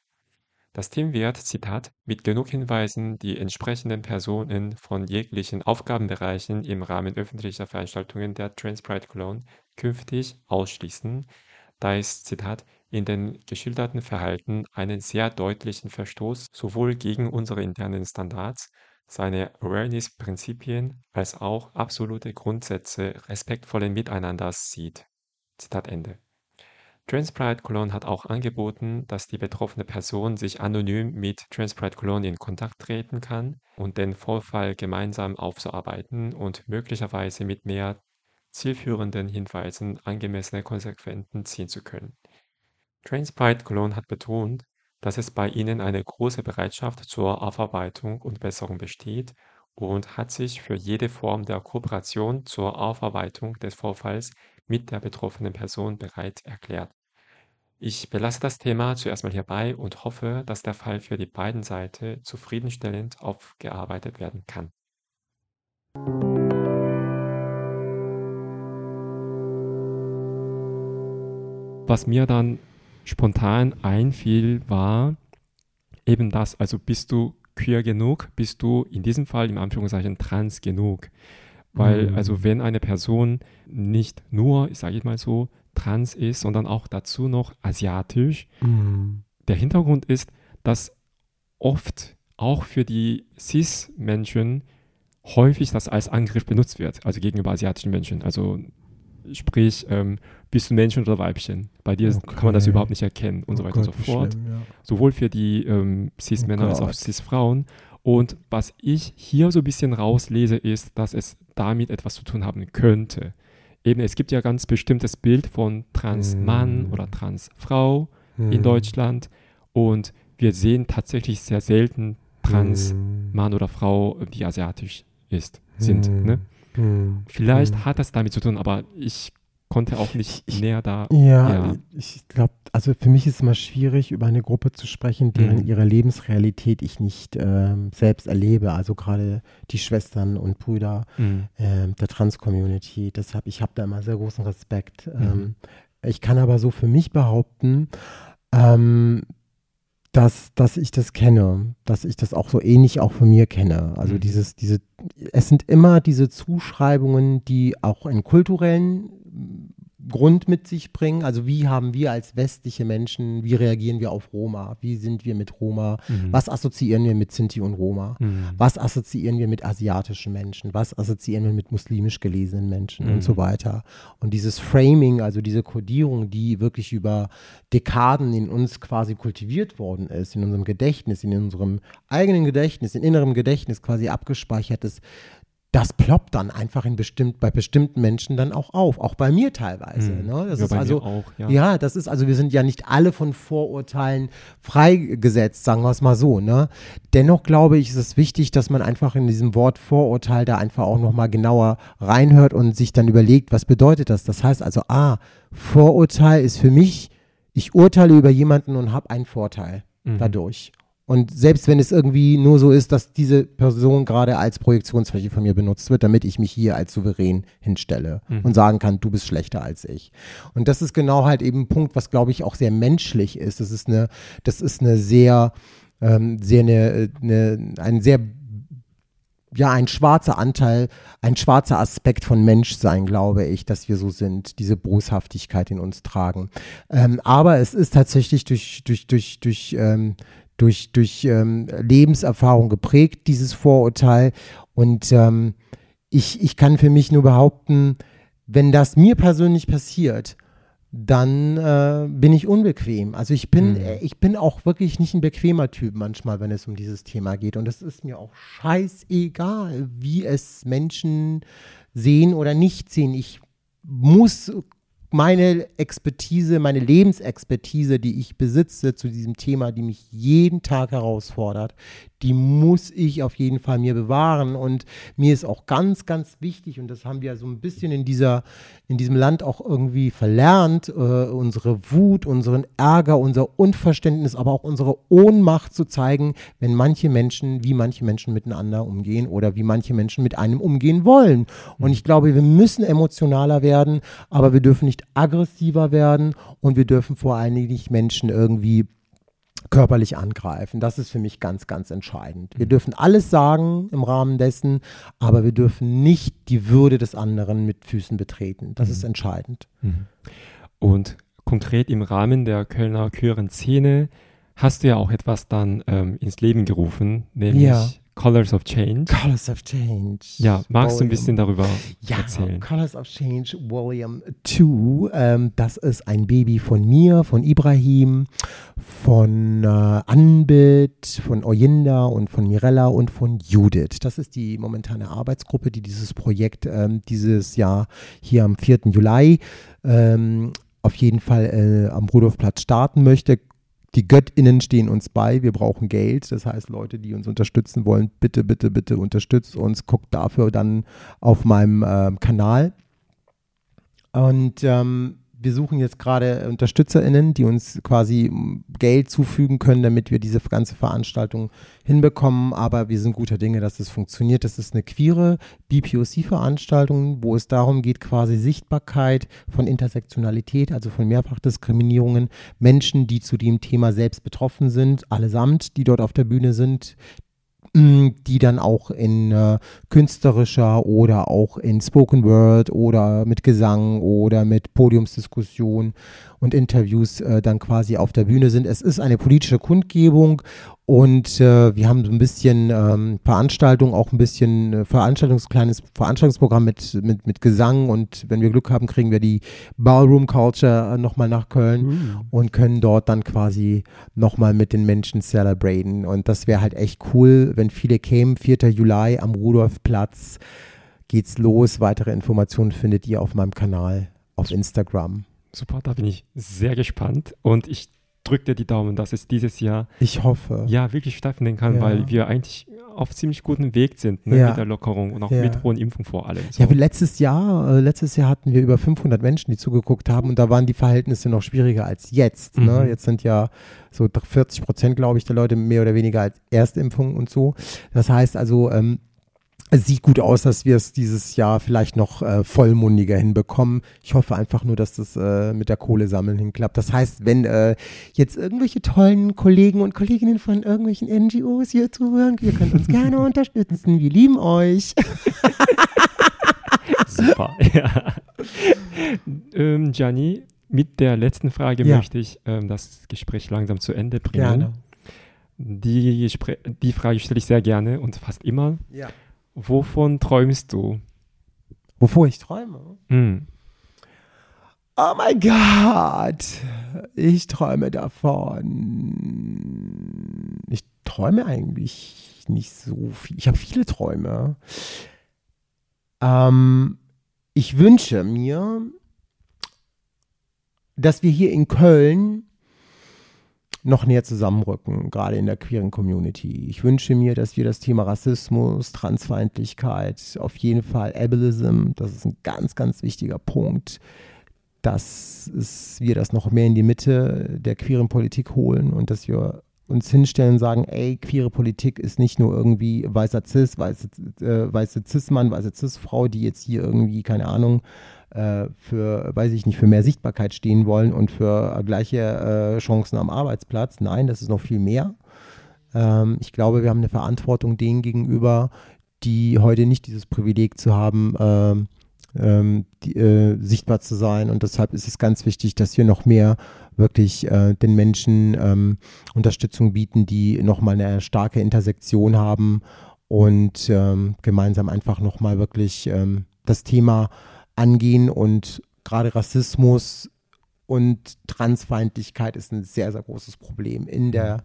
Das Team wird, Zitat, mit genug Hinweisen die entsprechenden Personen von jeglichen Aufgabenbereichen im Rahmen öffentlicher Veranstaltungen der Transpride Cologne künftig ausschließen, da es, Zitat, in den geschilderten Verhalten einen sehr deutlichen Verstoß sowohl gegen unsere internen Standards, seine Awareness-Prinzipien als auch absolute Grundsätze respektvollen Miteinanders sieht. Zitat Ende. Transpride Cologne hat auch angeboten, dass die betroffene Person sich anonym mit Transpride Cologne in Kontakt treten kann und den Vorfall gemeinsam aufzuarbeiten und möglicherweise mit mehr zielführenden Hinweisen angemessene Konsequenzen ziehen zu können. Transpride Cologne hat betont, dass es bei ihnen eine große Bereitschaft zur Aufarbeitung und Besserung besteht und hat sich für jede Form der Kooperation zur Aufarbeitung des Vorfalls mit der betroffenen Person bereit erklärt. Ich belasse das Thema zuerst mal hierbei und hoffe, dass der Fall für die beiden Seiten zufriedenstellend aufgearbeitet werden kann. Was mir dann spontan einfiel, war eben das, also bist du queer genug, bist du in diesem Fall im Anführungszeichen trans genug. Weil, mhm. also wenn eine Person nicht nur, sage ich mal so, trans ist, sondern auch dazu noch asiatisch. Mhm. Der Hintergrund ist, dass oft auch für die Cis-Menschen häufig das als Angriff benutzt wird, also gegenüber asiatischen Menschen. Also sprich, ähm, bist du Männchen oder Weibchen? Bei dir okay. kann man das überhaupt nicht erkennen und oh so weiter Gott, und so fort. Schlimm, ja. Sowohl für die ähm, Cis-Männer oh als auch Cis-Frauen. Und was ich hier so ein bisschen rauslese, ist, dass es damit etwas zu tun haben könnte eben, es gibt ja ganz bestimmtes Bild von Transmann mm. oder Transfrau mm. in Deutschland und wir sehen tatsächlich sehr selten Transmann mm. oder Frau, die asiatisch ist, sind. Ne? Mm. Vielleicht mm. hat das damit zu tun, aber ich konnte auch nicht ich, näher da. Ja, ja. ich glaube, also für mich ist es immer schwierig, über eine Gruppe zu sprechen, deren mhm. ihre Lebensrealität ich nicht ähm, selbst erlebe. Also gerade die Schwestern und Brüder mhm. ähm, der Trans-Community. Deshalb, ich habe da immer sehr großen Respekt. Mhm. Ähm, ich kann aber so für mich behaupten, ähm, dass, dass ich das kenne, dass ich das auch so ähnlich auch von mir kenne. Also mhm. dieses, diese, es sind immer diese Zuschreibungen, die auch in kulturellen Grund mit sich bringen. Also wie haben wir als westliche Menschen, wie reagieren wir auf Roma? Wie sind wir mit Roma? Mhm. Was assoziieren wir mit Sinti und Roma? Mhm. Was assoziieren wir mit asiatischen Menschen? Was assoziieren wir mit muslimisch gelesenen Menschen mhm. und so weiter? Und dieses Framing, also diese Kodierung, die wirklich über Dekaden in uns quasi kultiviert worden ist, in unserem Gedächtnis, in unserem eigenen Gedächtnis, in innerem Gedächtnis quasi abgespeichert ist, das ploppt dann einfach in bestimmt, bei bestimmten Menschen dann auch auf, auch bei mir teilweise. Mhm. Ne? Das ja, ist also, auch, ja. ja. das ist also, wir sind ja nicht alle von Vorurteilen freigesetzt, sagen wir es mal so. Ne? Dennoch glaube ich, ist es wichtig, dass man einfach in diesem Wort Vorurteil da einfach auch nochmal genauer reinhört und sich dann überlegt, was bedeutet das? Das heißt also, ah, Vorurteil ist für mich, ich urteile über jemanden und habe einen Vorteil mhm. dadurch. Und selbst wenn es irgendwie nur so ist, dass diese Person gerade als Projektionsfläche von mir benutzt wird, damit ich mich hier als souverän hinstelle mhm. und sagen kann, du bist schlechter als ich. Und das ist genau halt eben ein Punkt, was glaube ich auch sehr menschlich ist. Das ist eine, das ist eine sehr, ähm, sehr eine, eine, ein sehr ja, ein schwarzer Anteil, ein schwarzer Aspekt von Menschsein, glaube ich, dass wir so sind, diese Boshaftigkeit in uns tragen. Ähm, aber es ist tatsächlich durch, durch, durch, durch ähm, durch, durch ähm, Lebenserfahrung geprägt, dieses Vorurteil. Und ähm, ich, ich kann für mich nur behaupten, wenn das mir persönlich passiert, dann äh, bin ich unbequem. Also ich bin, mhm. ich bin auch wirklich nicht ein bequemer Typ manchmal, wenn es um dieses Thema geht. Und es ist mir auch scheißegal, wie es Menschen sehen oder nicht sehen. Ich muss meine Expertise, meine Lebensexpertise, die ich besitze zu diesem Thema, die mich jeden Tag herausfordert, die muss ich auf jeden Fall mir bewahren. Und mir ist auch ganz, ganz wichtig, und das haben wir so ein bisschen in, dieser, in diesem Land auch irgendwie verlernt, äh, unsere Wut, unseren Ärger, unser Unverständnis, aber auch unsere Ohnmacht zu zeigen, wenn manche Menschen, wie manche Menschen miteinander umgehen oder wie manche Menschen mit einem umgehen wollen. Und ich glaube, wir müssen emotionaler werden, aber wir dürfen nicht aggressiver werden und wir dürfen vor allen Dingen nicht Menschen irgendwie körperlich angreifen. Das ist für mich ganz, ganz entscheidend. Wir mhm. dürfen alles sagen im Rahmen dessen, aber wir dürfen nicht die Würde des anderen mit Füßen betreten. Das mhm. ist entscheidend. Mhm. Und konkret im Rahmen der Kölner Chören Szene hast du ja auch etwas dann ähm, ins Leben gerufen, nämlich ja. Colors of Change. Colors of Change. Ja, magst Volume. du ein bisschen darüber ja, erzählen? Colors of Change Volume 2. Ähm, das ist ein Baby von mir, von Ibrahim, von äh, Anbit, von Oyinda und von Mirella und von Judith. Das ist die momentane Arbeitsgruppe, die dieses Projekt ähm, dieses Jahr hier am 4. Juli ähm, auf jeden Fall äh, am Rudolfplatz starten möchte die Göttinnen stehen uns bei, wir brauchen Geld. Das heißt, Leute, die uns unterstützen wollen, bitte, bitte, bitte unterstützt uns. Guckt dafür dann auf meinem äh, Kanal. Und ähm, wir suchen jetzt gerade UnterstützerInnen, die uns quasi Geld zufügen können, damit wir diese ganze Veranstaltung hinbekommen. Aber wir sind guter Dinge, dass es funktioniert. Das ist eine queere BPOC-Veranstaltung, wo es darum geht, quasi Sichtbarkeit von Intersektionalität, also von Mehrfachdiskriminierungen, Menschen, die zu dem Thema selbst betroffen sind, allesamt, die dort auf der Bühne sind, die dann auch in äh, künstlerischer oder auch in Spoken Word oder mit Gesang oder mit Podiumsdiskussion und Interviews äh, dann quasi auf der Bühne sind. Es ist eine politische Kundgebung und äh, wir haben so ein bisschen ähm, Veranstaltung, auch ein bisschen äh, Veranstaltungs kleines Veranstaltungsprogramm mit, mit, mit Gesang und wenn wir Glück haben, kriegen wir die Ballroom Culture äh, nochmal nach Köln mhm. und können dort dann quasi nochmal mit den Menschen celebraten. Und das wäre halt echt cool, wenn viele kämen. 4. Juli am Rudolfplatz geht's los. Weitere Informationen findet ihr auf meinem Kanal auf Instagram. Super, da bin ich sehr gespannt und ich drücke dir die Daumen, dass es dieses Jahr ich hoffe ja wirklich stattfinden kann, ja. weil wir eigentlich auf ziemlich gutem Weg sind ne, Ja. mit der Lockerung und auch Ja. mit hohen Impfung vor allem. So. Ja, wie letztes Jahr, äh, letztes Jahr hatten wir über 500 Menschen, die zugeguckt haben und da waren die Verhältnisse noch schwieriger als jetzt. Ne? Mhm. Jetzt sind ja so 40 Prozent, glaube ich, der Leute mehr oder weniger als Erstimpfung und so. Das heißt also, ähm, es sieht gut aus, dass wir es dieses Jahr vielleicht noch äh, vollmundiger hinbekommen. Ich hoffe einfach nur, dass das äh, mit der Kohle sammeln hinklappt. Das heißt, wenn äh, jetzt irgendwelche tollen Kollegen und Kolleginnen von irgendwelchen NGOs hier zuhören, ihr könnt uns gerne unterstützen. Wir lieben euch. Super. ja. ähm, Gianni, mit der letzten Frage Ja. möchte ich ähm, das Gespräch langsam zu Ende bringen. Gerne. Die, die Frage stelle ich sehr gerne und fast immer. Ja. Wovon träumst du? Wovor ich träume? Hm. Oh mein Gott, ich träume davon. Ich träume eigentlich nicht so viel. Ich habe viele Träume. Ähm, ich wünsche mir, dass wir hier in Köln noch näher zusammenrücken, gerade in der queeren Community. Ich wünsche mir, dass wir das Thema Rassismus, Transfeindlichkeit, auf jeden Fall Ableism, das ist ein ganz, ganz wichtiger Punkt, dass es, wir das noch mehr in die Mitte der queeren Politik holen und dass wir uns hinstellen und sagen, ey, queere Politik ist nicht nur irgendwie weißer Cis, weiße, äh, weiße Cis-Mann, weiße Cis-Frau, die jetzt hier irgendwie, keine Ahnung, für, weiß ich nicht, für mehr Sichtbarkeit stehen wollen und für äh, gleiche äh, Chancen am Arbeitsplatz. Nein, das ist noch viel mehr. Ähm, ich glaube, wir haben eine Verantwortung denen gegenüber, die heute nicht dieses Privileg zu haben, ähm, ähm, die, äh, sichtbar zu sein. Und deshalb ist es ganz wichtig, dass wir noch mehr wirklich äh, den Menschen ähm, Unterstützung bieten, die nochmal eine starke Intersektion haben und ähm, gemeinsam einfach nochmal wirklich ähm, das Thema angehen. Und gerade Rassismus und Transfeindlichkeit ist ein sehr, sehr großes Problem in der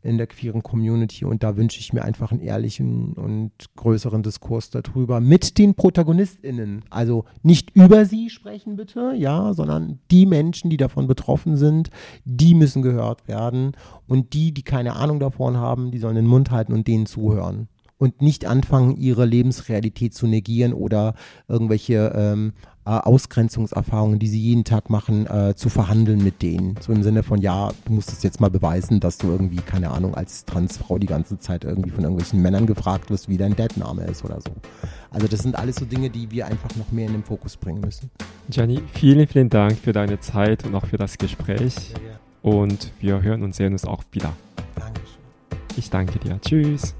in der queeren Community und da wünsche ich mir einfach einen ehrlichen und größeren Diskurs darüber mit den ProtagonistInnen. Also nicht über sie sprechen bitte, ja, sondern die Menschen, die davon betroffen sind, die müssen gehört werden und die, die keine Ahnung davon haben, die sollen den Mund halten und denen zuhören und nicht anfangen, ihre Lebensrealität zu negieren oder irgendwelche ähm, äh, Ausgrenzungserfahrungen, die sie jeden Tag machen, äh, zu verhandeln mit denen. So im Sinne von, ja, du musst es jetzt mal beweisen, dass du irgendwie, keine Ahnung, als Transfrau die ganze Zeit irgendwie von irgendwelchen Männern gefragt wirst, wie dein Dad-Name ist oder so. Also das sind alles so Dinge, die wir einfach noch mehr in den Fokus bringen müssen. Gianni, vielen, vielen Dank für deine Zeit und auch für das Gespräch. Und wir hören und sehen uns auch wieder. Dankeschön. Ich danke dir. Tschüss.